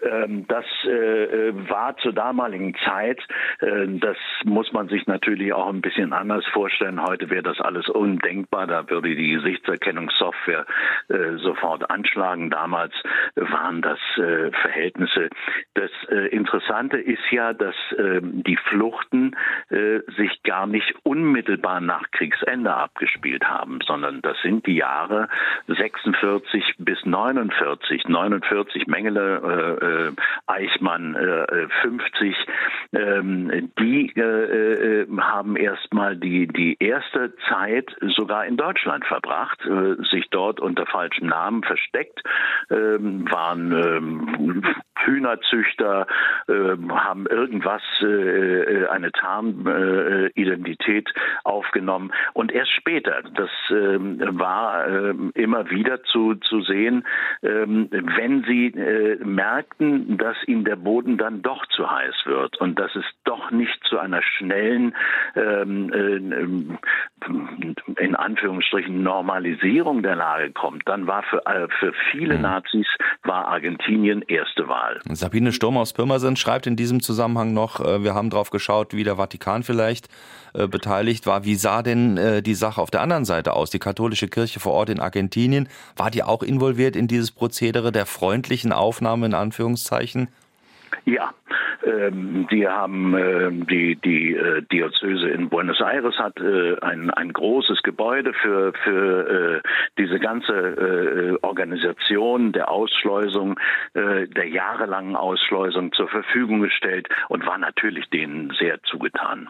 das äh, war zur damaligen Zeit, äh, das muss man sich natürlich auch ein bisschen anders vorstellen. Heute wäre das alles undenkbar, da würde die Gesichtserkennungssoftware äh, sofort anschlagen. Damals waren das Verhältnisse. Das Interessante ist ja, dass ähm, die Fluchten sich gar nicht unmittelbar nach Kriegsende abgespielt haben, sondern das sind die Jahre 46 bis 49. 49 Mengele äh, Eichmann äh, 50, ähm, die äh, äh, haben erstmal die, die erste Zeit sogar in Deutschland verbracht, äh, sich dort unter falschem Namen versteckt, ähm, waren ähm, Hühnerzüchter, ähm, haben irgendwas, äh, eine Tarnidentität aufgenommen. Und erst später, das ähm, war immer wieder zu, zu sehen, wenn sie merkten, dass ihm der Boden dann doch zu heiß wird und dass es doch nicht zu einer schnellen ähm, äh, in Anführungsstrichen Normalisierung der Lage kommt, dann war für, äh, für viele mhm. Nazis war Argentinien erste Wahl. Sabine Sturm aus Pirmasens schreibt in diesem Zusammenhang noch, äh, wir haben darauf geschaut, wie der Vatikan vielleicht äh, beteiligt war. Wie sah denn äh, die Sache auf der anderen Seite aus? Die katholische Kirche vor Ort in Argentinien, war die auch involviert in dieses Prozedere der freundlichen Aufnahme in Anführungszeichen? Ja, ähm, die haben äh, die die äh, Diözese in Buenos Aires hat äh, ein ein großes Gebäude für für äh, diese ganze äh, Organisation der Ausschleusung äh, der jahrelangen Ausschleusung zur Verfügung gestellt und war natürlich denen sehr zugetan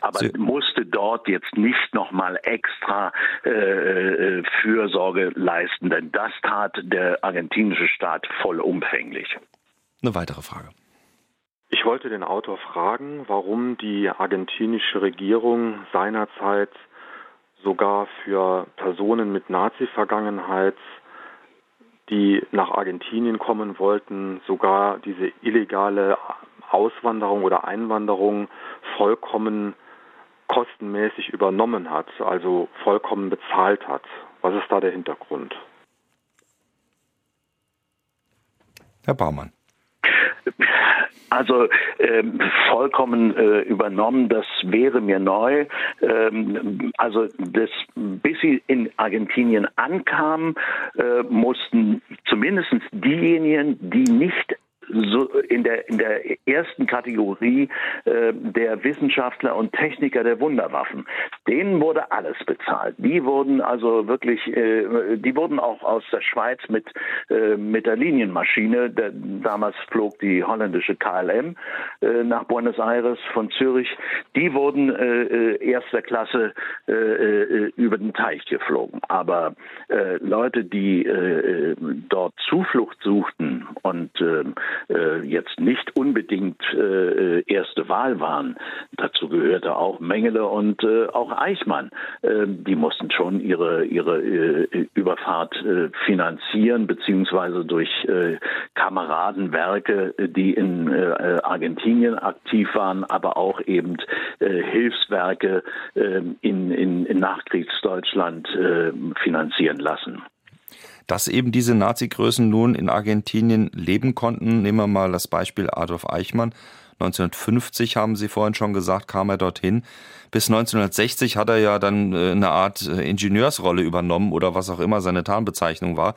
aber Sie musste dort jetzt nicht nochmal extra äh, äh, Fürsorge leisten, denn das tat der argentinische Staat vollumfänglich. Eine weitere Frage. Ich wollte den Autor fragen, warum die argentinische Regierung seinerzeit sogar für Personen mit Nazi-Vergangenheit, die nach Argentinien kommen wollten, sogar diese illegale Auswanderung oder Einwanderung vollkommen kostenmäßig übernommen hat, also vollkommen bezahlt hat. Was ist da der Hintergrund? Herr Baumann. Also ähm, vollkommen äh, übernommen, das wäre mir neu. Ähm, also das, bis sie in Argentinien ankamen, äh, mussten zumindest diejenigen, die nicht so in der in der ersten Kategorie äh, der Wissenschaftler und Techniker der Wunderwaffen. Denen wurde alles bezahlt. Die wurden also wirklich, äh, die wurden auch aus der Schweiz mit äh, mit der Linienmaschine. Der, damals flog die holländische KLM äh, nach Buenos Aires von Zürich. Die wurden äh, äh, erster Klasse über den Teich geflogen. Aber Leute, die dort Zuflucht suchten und äh, äh, jetzt nicht unbedingt äh, erste Wahl waren. Dazu gehörte auch Mengele und äh, auch Eichmann. Äh, die mussten schon ihre, ihre äh, Überfahrt äh, finanzieren, beziehungsweise durch Kameradenwerke, die in Argentinien aktiv waren, aber auch eben Hilfswerke in, in, in Nachkriegsdeutschland finanzieren lassen dass eben diese Nazi-Größen nun in Argentinien leben konnten. Nehmen wir mal das Beispiel Adolf Eichmann. 1950 haben Sie vorhin schon gesagt, kam er dorthin. Bis 1960 hat er ja dann äh, eine Art äh, Ingenieursrolle übernommen oder was auch immer seine Tarnbezeichnung war.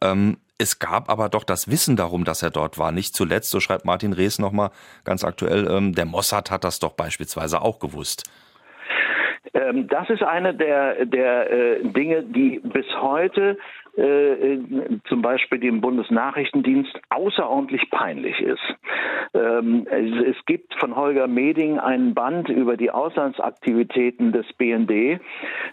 Ähm, es gab aber doch das Wissen darum, dass er dort war. Nicht zuletzt, so schreibt Martin Rees nochmal ganz aktuell, ähm, der Mossad hat das doch beispielsweise auch gewusst. Ähm, das ist eine der, der äh, Dinge, die bis heute äh, zum Beispiel dem Bundesnachrichtendienst außerordentlich peinlich ist. Ähm, es, es, gibt von Holger Meding einen Band über die Auslandsaktivitäten des BND,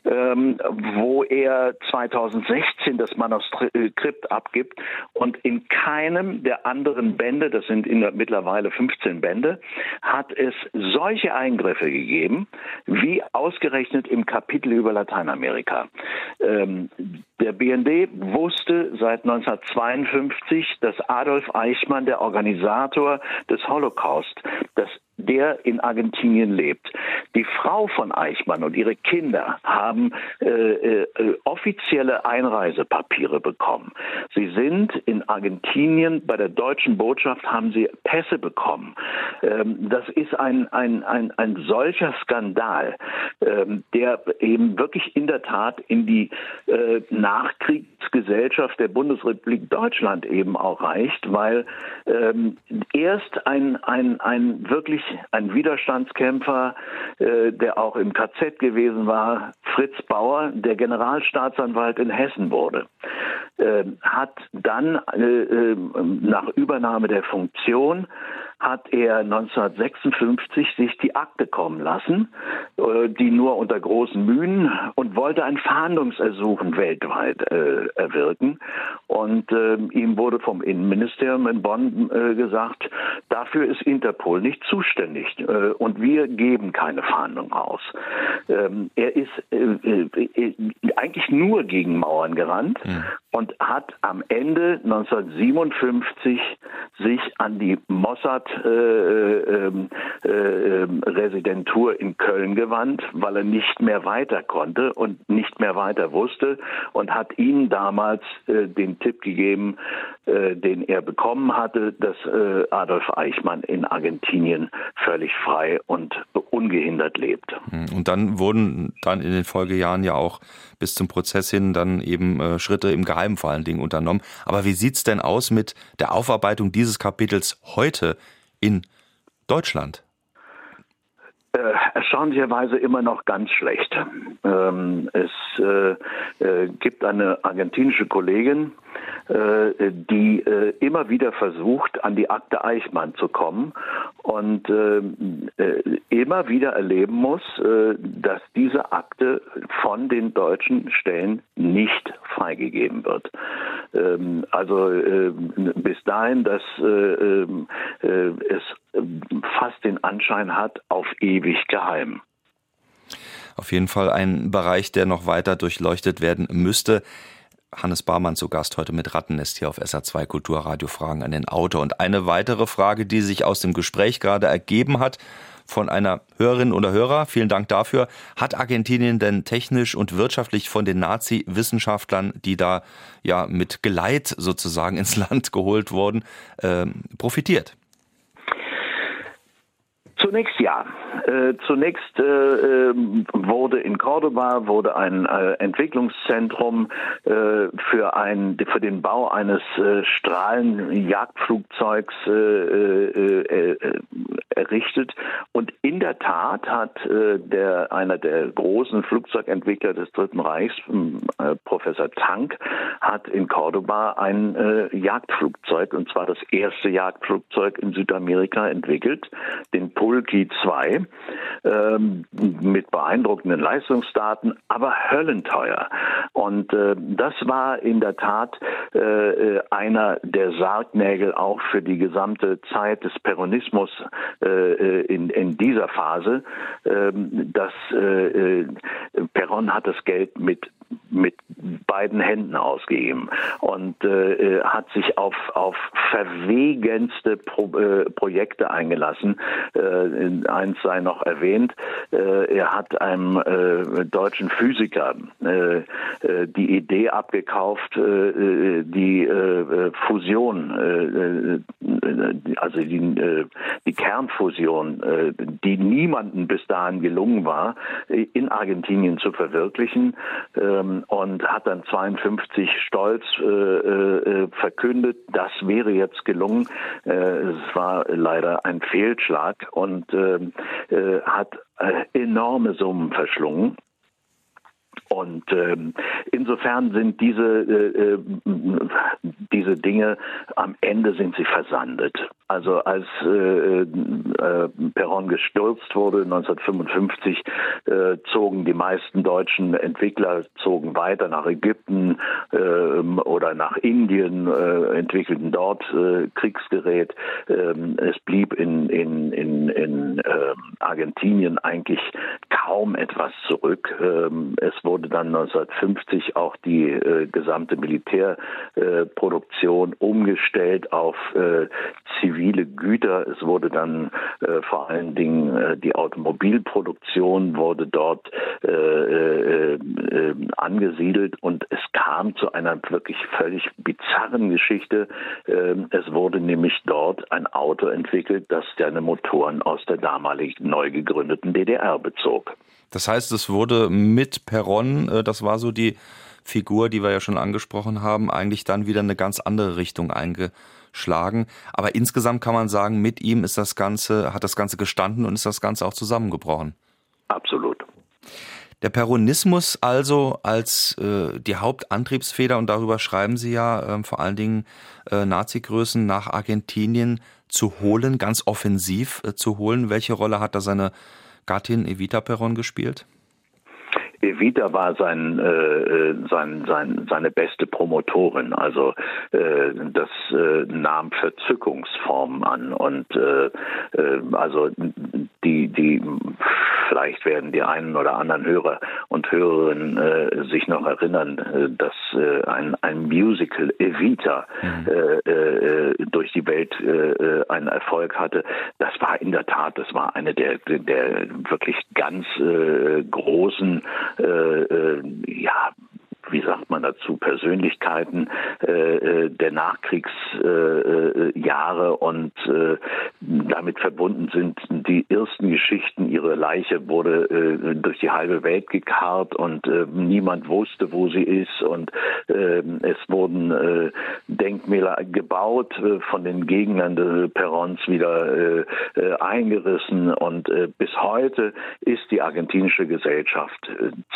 ähm, wo er 2016 das Manuskript abgibt und in keinem der anderen Bände, das sind in, mittlerweile 15 Bände, hat es solche Eingriffe gegeben, wie ausgerechnet im Kapitel über Lateinamerika. Ähm, der BND wusste seit 1952, dass Adolf Eichmann, der Organisator des Holocaust, dass der in Argentinien lebt. Die Frau von Eichmann und ihre Kinder haben äh, äh, offizielle Einreisepapiere bekommen. Sie sind in Argentinien bei der deutschen Botschaft haben sie Pässe bekommen. Ähm, das ist ein, ein, ein, ein solcher Skandal, ähm, der eben wirklich in der Tat in die äh, Nachkriegsgesellschaft der Bundesrepublik Deutschland eben auch reicht, weil ähm, erst ein, ein, ein wirklich ein Widerstandskämpfer, äh, der auch im KZ gewesen war, Fritz Bauer, der Generalstaatsanwalt in Hessen wurde, äh, hat dann äh, nach Übernahme der Funktion hat er 1956 sich die Akte kommen lassen, äh, die nur unter großen Mühen und wollte ein Fahndungsersuchen weltweit äh, erwirken. Und äh, ihm wurde vom Innenministerium in Bonn äh, gesagt, dafür ist Interpol nicht zuständig äh, und wir geben keine Fahndung aus. Ähm, er ist äh, eigentlich nur gegen Mauern gerannt mhm. und hat am Ende 1957 sich an die Mossad-Residentur äh, äh, in Köln gewandt, weil er nicht mehr weiter konnte und nicht mehr weiter wusste und hat ihnen damals äh, den Tipp gegeben, den er bekommen hatte, dass Adolf Eichmann in Argentinien völlig frei und ungehindert lebt. Hm, und dann wurden dann in den Folgejahren ja auch bis zum Prozess hin dann eben Schritte im Geheimen vor allen Dingen unternommen. Aber wie sieht's denn aus mit der Aufarbeitung dieses Kapitels heute in Deutschland? Äh, erstaunlicherweise immer noch ganz schlecht. Ähm, es äh, äh, gibt eine argentinische Kollegin, äh, die äh, immer wieder versucht, an die Akte Eichmann zu kommen und äh, immer wieder erleben muss, dass diese Akte von den deutschen Stellen nicht freigegeben wird. Ähm, also bis dahin, dass es fast den Anschein hat auf ewig geheim. Auf jeden Fall ein Bereich, der noch weiter durchleuchtet werden müsste. Hannes Barmann zu Gast heute mit Rattennest hier auf SA2 Kulturradio Fragen an den Autor. Und eine weitere Frage, die sich aus dem Gespräch gerade ergeben hat, von einer Hörerin oder Hörer, vielen Dank dafür. Hat Argentinien denn technisch und wirtschaftlich von den Nazi-Wissenschaftlern, die da ja mit Geleit sozusagen [LAUGHS] ins Land geholt wurden, äh, profitiert? Zunächst ja. Äh, zunächst äh, ähm, wurde in Cordoba wurde ein äh, Entwicklungszentrum äh, für, ein, für den Bau eines äh, Strahlenjagdflugzeugs äh, errichtet und in der Tat hat der einer der großen Flugzeugentwickler des Dritten Reichs, Professor Tank, hat in Cordoba ein Jagdflugzeug und zwar das erste Jagdflugzeug in Südamerika entwickelt, den Pulki 2 ähm, mit beeindruckenden Leistungsdaten, aber höllenteuer. Und äh, das war in der Tat äh, äh, einer der Sargnägel auch für die gesamte Zeit des Peronismus äh, äh in, in dieser Phase. Ähm, dass äh, Peron hat das Geld mit mit beiden Händen ausgegeben und äh, hat sich auf, auf verwegenste Pro, äh, Projekte eingelassen. Äh, eins sei noch erwähnt, äh, er hat einem äh, deutschen Physiker äh, äh die Idee abgekauft, äh, die äh, Fusion, äh, also die, äh, die Kernfusion, äh, die niemandem bis dahin gelungen war, in Argentinien zu verwirklichen. Ähm, und hat dann 52 stolz äh, äh, verkündet, das wäre jetzt gelungen. Äh, es war leider ein Fehlschlag und ähm, äh, hat äh, enorme Summen verschlungen. Und ähm, insofern sind diese, äh, äh, diese Dinge, am Ende sind sie versandet. Also als äh, äh, Perron gestürzt wurde 1955, äh, zogen die meisten deutschen Entwickler zogen weiter nach Ägypten äh, oder nach Indien, äh, entwickelten dort Kriegsgerät. Ähm, es blieb in, in, in, in äh, Argentinien eigentlich kaum etwas zurück. Ähm, es wurde dann 1950 auch die äh, gesamte Militärproduktion umgestellt auf äh, zivile Güter. Es wurde dann äh, vor allen Dingen äh, die Automobilproduktion wurde dort äh, äh, äh, angesiedelt und es kam zu einer wirklich völlig bizarren Geschichte. Ähm, es wurde nämlich dort ein Auto entwickelt, das seine Motoren aus der damalig neu gegründeten DDR bezog. Das heißt, es wurde mit Perron, das war so die Figur, die wir ja schon angesprochen haben, eigentlich dann wieder eine ganz andere Richtung eingeschlagen schlagen. Aber insgesamt kann man sagen, mit ihm ist das Ganze, hat das Ganze gestanden und ist das Ganze auch zusammengebrochen. Absolut. Der Peronismus also als äh, die Hauptantriebsfeder, und darüber schreiben Sie ja äh, vor allen Dingen äh, Nazi-Größen nach Argentinien zu holen, ganz offensiv äh, zu holen. Welche Rolle hat da seine Gattin Evita Peron gespielt? Evita war sein, äh, sein, sein, seine beste Promotorin. Also äh, das äh, nahm Verzückungsformen an und äh, äh, also die, die vielleicht werden die einen oder anderen Hörer und Hörerinnen äh, sich noch erinnern, äh, dass äh, ein, ein Musical Evita mhm. Äh, äh, durch die Welt äh, einen Erfolg hatte. Das war in der Tat, das war eine der, der wirklich ganz großen ja, wie sagt man dazu, Persönlichkeiten äh, äh der Nachkriegsjahre äh, und äh, damit verbunden sind die ersten Geschichten. Ihre Leiche wurde äh, durch die halbe Welt gekarrt und äh, niemand wusste, wo sie ist und es wurden Denkmäler gebaut, von den Gegnern Perons wieder eingerissen und bis heute ist die argentinische Gesellschaft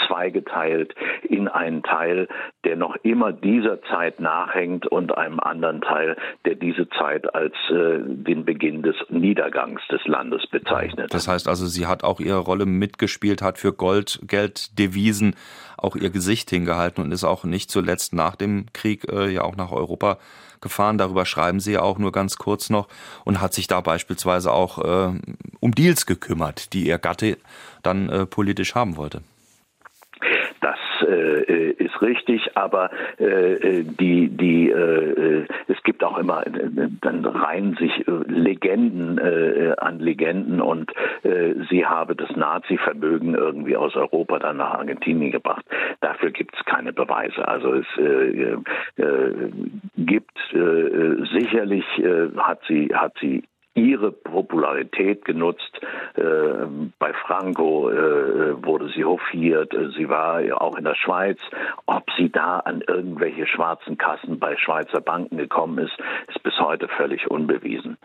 zweigeteilt in einen Teil Teil, der noch immer dieser Zeit nachhängt und einem anderen Teil, der diese Zeit als äh, den Beginn des Niedergangs des Landes bezeichnet. Das heißt also, sie hat auch ihre Rolle mitgespielt, hat für Gold, Geld, Devisen auch ihr Gesicht hingehalten und ist auch nicht zuletzt nach dem Krieg äh, ja auch nach Europa gefahren. Darüber schreiben Sie ja auch nur ganz kurz noch und hat sich da beispielsweise auch äh, um Deals gekümmert, die ihr Gatte dann äh, politisch haben wollte. Das äh, ist richtig, aber äh, die, die, äh, es gibt auch immer, dann reihen sich Legenden an Legenden und sie habe das Nazi-Vermögen irgendwie aus Europa dann nach Argentinien gebracht. Dafür gibt es keine Beweise. Also es gibt sicherlich hat sie hat sie ihre Popularität genutzt. Äh, bei Franco äh, wurde sie hofiert. Sie war auch in der Schweiz. Ob sie da an irgendwelche schwarzen Kassen bei Schweizer Banken gekommen ist, ist bis heute völlig unbewiesen.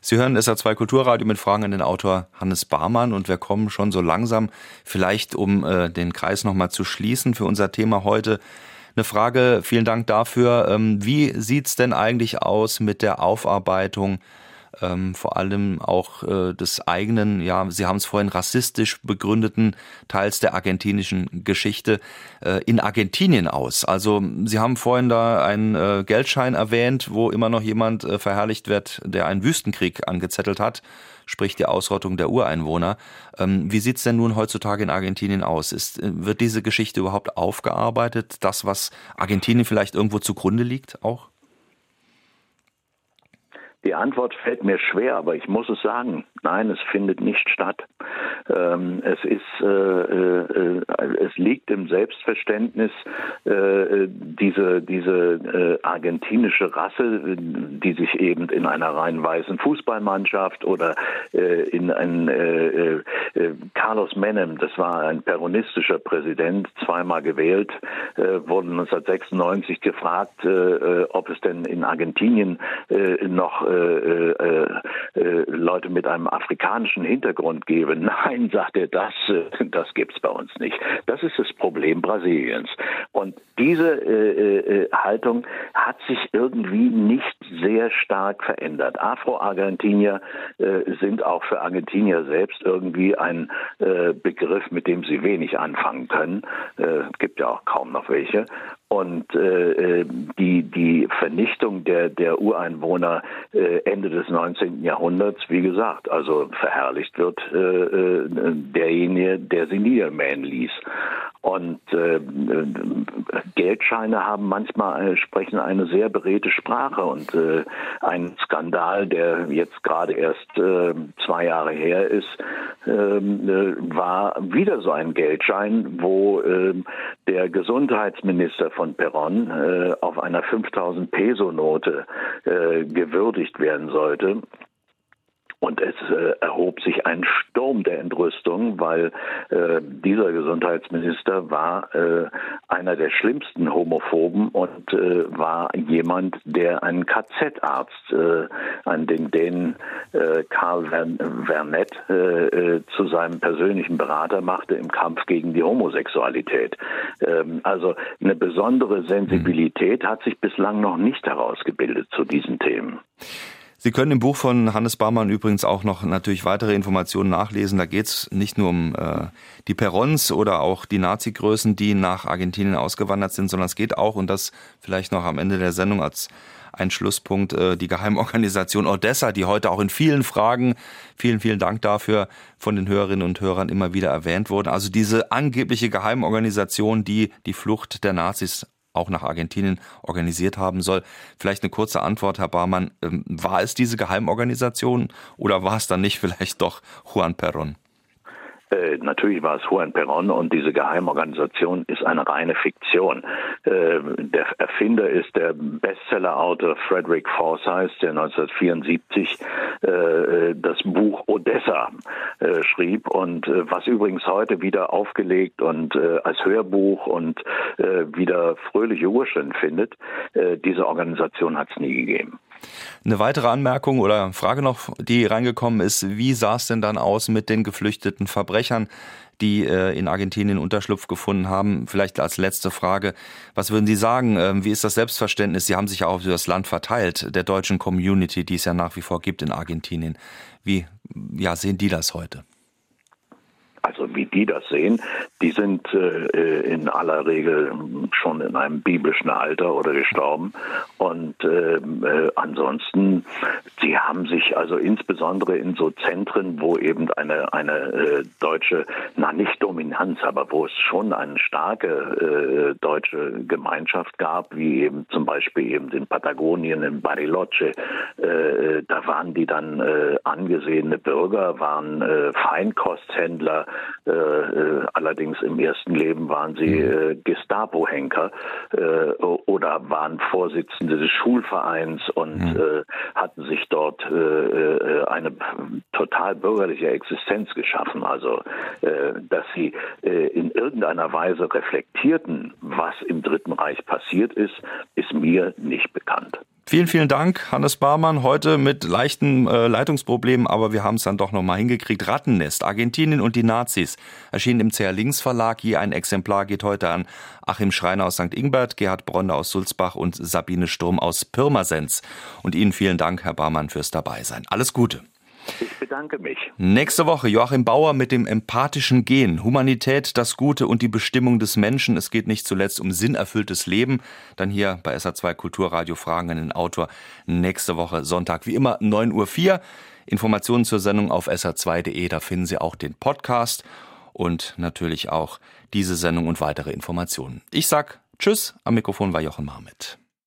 Sie hören SA2 Kulturradio mit Fragen an den Autor Hannes Barmann und wir kommen schon so langsam, vielleicht um äh, den Kreis nochmal zu schließen für unser Thema heute. Eine Frage, vielen Dank dafür. Ähm, wie sieht's denn eigentlich aus mit der Aufarbeitung ähm, vor allem auch äh, des eigenen, ja, Sie haben es vorhin rassistisch begründeten Teils der argentinischen Geschichte äh, in Argentinien aus. Also Sie haben vorhin da einen äh, Geldschein erwähnt, wo immer noch jemand äh, verherrlicht wird, der einen Wüstenkrieg angezettelt hat sprich die Ausrottung der Ureinwohner. Ähm, wie sieht's denn nun heutzutage in Argentinien aus? Ist, äh, wird diese Geschichte überhaupt aufgearbeitet? Das, was Argentinien vielleicht irgendwo zugrunde liegt, auch? Die Antwort fällt mir schwer, aber ich muss es sagen. Nein, es findet nicht statt. Ähm, es ist, äh, äh, es liegt im Selbstverständnis äh, diese diese äh, argentinische Rasse, die sich eben in einer rein weißen Fußballmannschaft oder äh, in ein äh, Carlos Menem, das war ein peronistischer Präsident, zweimal gewählt, wurde 1996 gefragt, ob es denn in Argentinien noch äh, äh, äh, Leute mit einem afrikanischen Hintergrund gebe. [LAUGHS] Nein, sagt er, das, äh, das gibt's bei uns nicht. Das ist das Problem Brasiliens. Und diese äh, äh, Haltung hat sich irgendwie nicht sehr stark verändert. Afro-Argentinier sind auch für Argentinier selbst irgendwie ein Begriff, mit dem sie wenig anfangen können. Es gibt ja auch kaum noch welche. Und äh, die, die Vernichtung der, der Ureinwohner äh, Ende des 19. Jahrhunderts, wie gesagt, also verherrlicht wird äh, äh, derjenige, der sie niedermähen ließ. Und äh, Geldscheine haben manchmal äh, sprechen eine sehr beredte Sprache und äh, ein Skandal, der jetzt gerade erst äh, zwei Jahre her ist, ähm, äh, war wieder so ein Geldschein, wo äh, der Gesundheitsminister von Peron äh, auf einer 5000 Peso Note äh, gewürdigt werden sollte. Und es äh, erhob sich ein Sturm der Entrüstung, weil äh, dieser Gesundheitsminister war äh, einer der schlimmsten Homophoben und äh, war jemand, der einen KZ-Arzt, äh, an den Dänen äh, Karl Vernet, zu seinem persönlichen Berater machte im Kampf gegen die Homosexualität. Ähm, also eine besondere Sensibilität hat sich bislang noch nicht herausgebildet zu diesen Themen. Sie können im Buch von Hannes Barmann übrigens auch noch natürlich weitere Informationen nachlesen. Da geht es nicht nur um äh, die Perons oder auch die Nazi-Größen, die nach Argentinien ausgewandert sind, sondern es geht auch, und das vielleicht noch am Ende der Sendung als ein Schlusspunkt. Äh, die Geheimorganisation Odessa, die heute auch in vielen Fragen, vielen, vielen Dank dafür, von den Hörerinnen und Hörern immer wieder erwähnt wurde. Also diese angebliche Geheimorganisation, die die Flucht der Nazis auch nach Argentinien organisiert haben soll. Vielleicht eine kurze Antwort, Herr Barmann. Ähm, war es diese Geheimorganisation oder war es dann nicht [LAUGHS] vielleicht doch Juan Perón? Äh, natürlich war es Juan Perón und diese Geheimorganisation ist eine reine Fiktion. Äh, der Erfinder ist der Bestsellerautor Frederick Forsyth, der 1974 äh, das Buch Odessa äh, schrieb und äh, was übrigens heute wieder aufgelegt und als Hörbuch und wieder fröhliche Urstände findet. diese Organisation hat es nie gegeben. Eine weitere Anmerkung oder Frage noch, die reingekommen ist, wie sah es denn dann aus mit den geflüchteten Verbrechern, die äh, in Argentinien Unterschlupf gefunden haben? Vielleicht als letzte Frage, was würden Sie sagen? Ähm, wie ist das Selbstverständnis? Sie haben sich ja auch über das Land verteilt, der deutschen Community, die es ja nach wie vor gibt in Argentinien. Wie ja, sehen die das heute? Also wie die das sehen, die sind äh, in aller Regel schon in einem biblischen Alter oder gestorben. Und ähm, äh, ansonsten, sie haben sich also insbesondere in so Zentren, wo eben eine, eine äh, deutsche, na nicht Dominanz, aber wo es schon eine starke äh, deutsche Gemeinschaft gab, wie eben zum Beispiel eben in Patagonien, in Bariloche, äh, da waren die dann äh, angesehene Bürger, waren Feinkosthändler, äh, äh, allerdings im ersten Leben waren sie mhm. äh, Gestapo-Henker äh, oder waren Vorsitzende des Schulvereins und mhm. Äh, hatten sich dort äh, eine total bürgerliche Existenz geschaffen. Also, dass sie in irgendeiner Weise reflektierten, was im Dritten Reich passiert ist, ist mir nicht bekannt. Vielen, vielen Dank, Hannes Barmann. Heute mit leichten äh, Leitungsproblemen, aber wir haben es dann doch nochmal hingekriegt. Rattennest, Argentinien und die Nazis. Erschienen im CR Links Verlag. Je ein Exemplar geht heute an Achim Schreiner aus St. Ingbert, Gerhard Bronner aus Sulzbach und Sabine Sturm aus Pirmasens. Und Ihnen vielen Dank, Herr Barmann, fürs Dabeisein. Alles Gute. Ich bedanke mich. Nächste Woche Joachim Bauer mit dem empathischen Gen. Humanität, das Gute und die Bestimmung des Menschen. Es geht nicht zuletzt um sinnerfülltes Leben. Dann hier bei SA2 Kulturradio Fragen an den Autor. Nächste Woche Sonntag, wie immer 9.04 Uhr. Informationen zur Sendung auf sa2.de. Da finden Sie auch den Podcast und natürlich auch diese Sendung und weitere Informationen. Ich sag Tschüss. Am Mikrofon war Jochen Marmit.